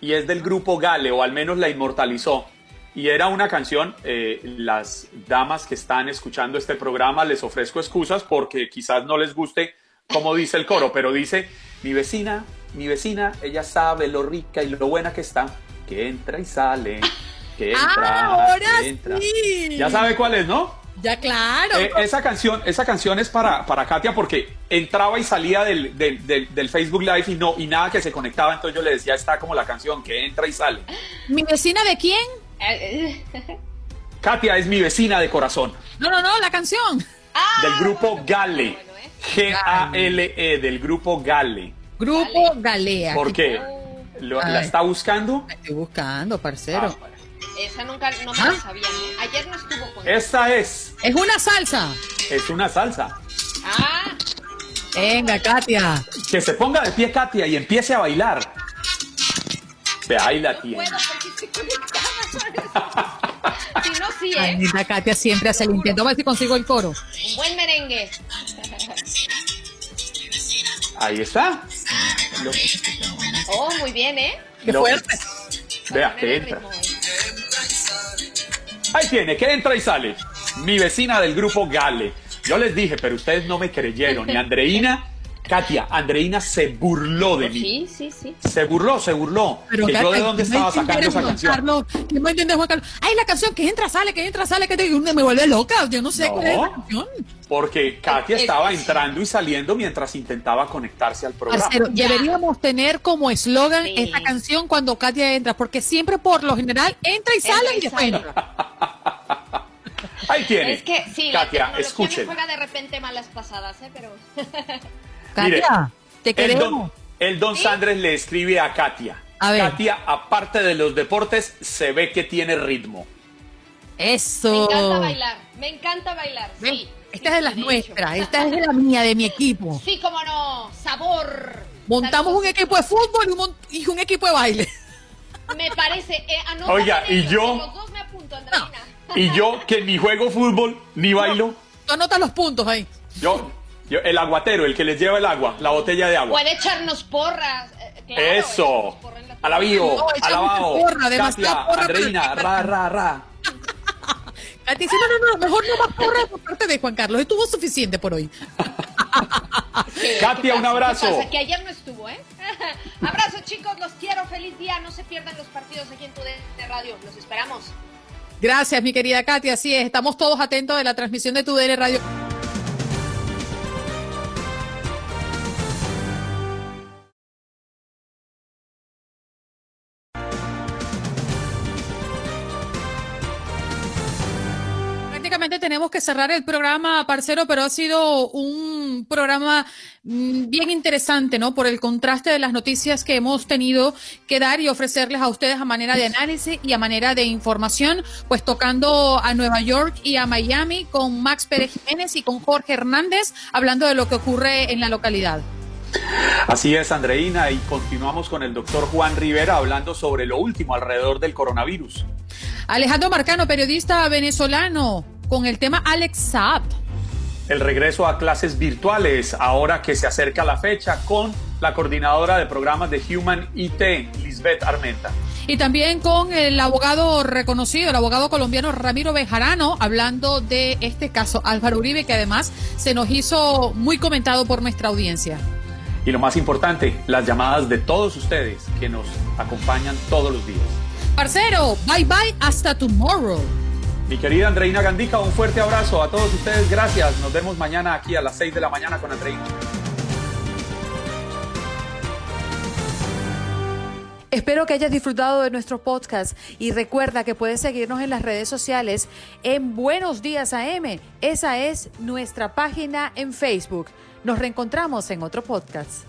y es del grupo Gale, o al menos la inmortalizó. Y era una canción, las damas que están escuchando este programa les ofrezco excusas porque quizás no les guste como dice el coro, pero dice, mi vecina, mi vecina, ella sabe lo rica y lo buena que está que entra y sale, que ah, entra, ahora entra. Sí. Ya sabe cuál es, ¿no? Ya, claro. Eh, esa, canción, esa canción es para, para Katia porque entraba y salía del, del, Facebook Live y, no, y nada que se conectaba, entonces yo le decía, está como la canción, que entra y sale. ¿Mi vecina de quién? Katia es mi vecina de corazón. No, no, no, la canción. Ah, del grupo Gale. G-A-L-E, del grupo Gale. Grupo Galea. ¿Por qué? ¿La está buscando? estoy buscando, parcero. Ah, Esa nunca no me ¿Ah? sabía. Ayer no estuvo con Esta es. Es una salsa. Es una salsa. Ah. Venga, Katia. Que se ponga de pie Katia y empiece a bailar. Ve, ahí la tiene. si no, sí, ¿eh? Ay, Katia siempre hace el intento. Vamos a ver si consigo el coro. Un buen merengue. Ahí está. Oh, muy bien, ¿eh? Qué fuerte. Vea, que entra. Ahí tiene, que entra y sale. Mi vecina del grupo Gale. Yo les dije, pero ustedes no me creyeron. Y Andreina, Katia, Andreina se burló de mí. Sí, sí, sí. Se burló, se burló. Pero que yo de dónde estaba sacando esa canción. Carlos, ¿qué me entiendes, Juan Carlos? Ay, la canción que entra, sale, que entra, sale, que te... me vuelve loca. Yo no sé cuál es la canción. Porque Katia estaba entrando y saliendo mientras intentaba conectarse al programa. deberíamos tener como eslogan esta canción cuando Katia entra, porque siempre por lo general entra y sale y, después Ahí tiene. Es que sí, Katia, escuchen. juega de repente malas pasadas, ¿eh? Pero... Katia, te queremos. El don, Sandres le escribe a Katia. A ver. Katia, aparte de los deportes, se ve que tiene ritmo. Eso. Me encanta bailar, me encanta bailar, sí. Esta es de las nuestras, esta es de la mía, de mi equipo. Sí, cómo no, sabor. Montamos un equipo de fútbol y un, equipo de baile. Me parece. Eh, Oiga, y yo. Los dos me apunto, Y yo, que ni juego fútbol ni bailo. Tú anotas los puntos ahí. Yo, yo, el aguatero, el que les lleva el agua, la botella de agua. Puede echarnos porras. Eh, Eso. Alabío, no, alabao. Porra, Katia, porra, Andreina, ra, ra, ra. Katy dice, no, no, no, mejor no más porra por parte de Juan Carlos. Estuvo suficiente por hoy. Katia, un abrazo. Que ayer no estuvo, ¿eh? abrazo, chicos, los quiero. Feliz día. No se pierdan los partidos aquí en tu de Radio. Los esperamos. Gracias, mi querida Katia. Así es, estamos todos atentos de la transmisión de tu Radio. Tenemos que cerrar el programa, parcero, pero ha sido un programa mm, bien interesante, ¿no? Por el contraste de las noticias que hemos tenido que dar y ofrecerles a ustedes a manera de análisis y a manera de información, pues tocando a Nueva York y a Miami con Max Pérez Jiménez y con Jorge Hernández, hablando de lo que ocurre en la localidad. Así es, Andreina, y continuamos con el doctor Juan Rivera hablando sobre lo último alrededor del coronavirus. Alejandro Marcano, periodista venezolano, con el tema Alex Saab. El regreso a clases virtuales, ahora que se acerca la fecha, con la coordinadora de programas de Human IT, Lisbeth Armenta. Y también con el abogado reconocido, el abogado colombiano Ramiro Bejarano, hablando de este caso, Álvaro Uribe, que además se nos hizo muy comentado por nuestra audiencia. Y lo más importante, las llamadas de todos ustedes que nos acompañan todos los días. Parcero, bye bye, hasta tomorrow. Mi querida Andreina Gandica, un fuerte abrazo a todos ustedes. Gracias. Nos vemos mañana aquí a las 6 de la mañana con Andreina. Espero que hayas disfrutado de nuestro podcast y recuerda que puedes seguirnos en las redes sociales en Buenos Días AM. Esa es nuestra página en Facebook. Nos reencontramos en otro podcast.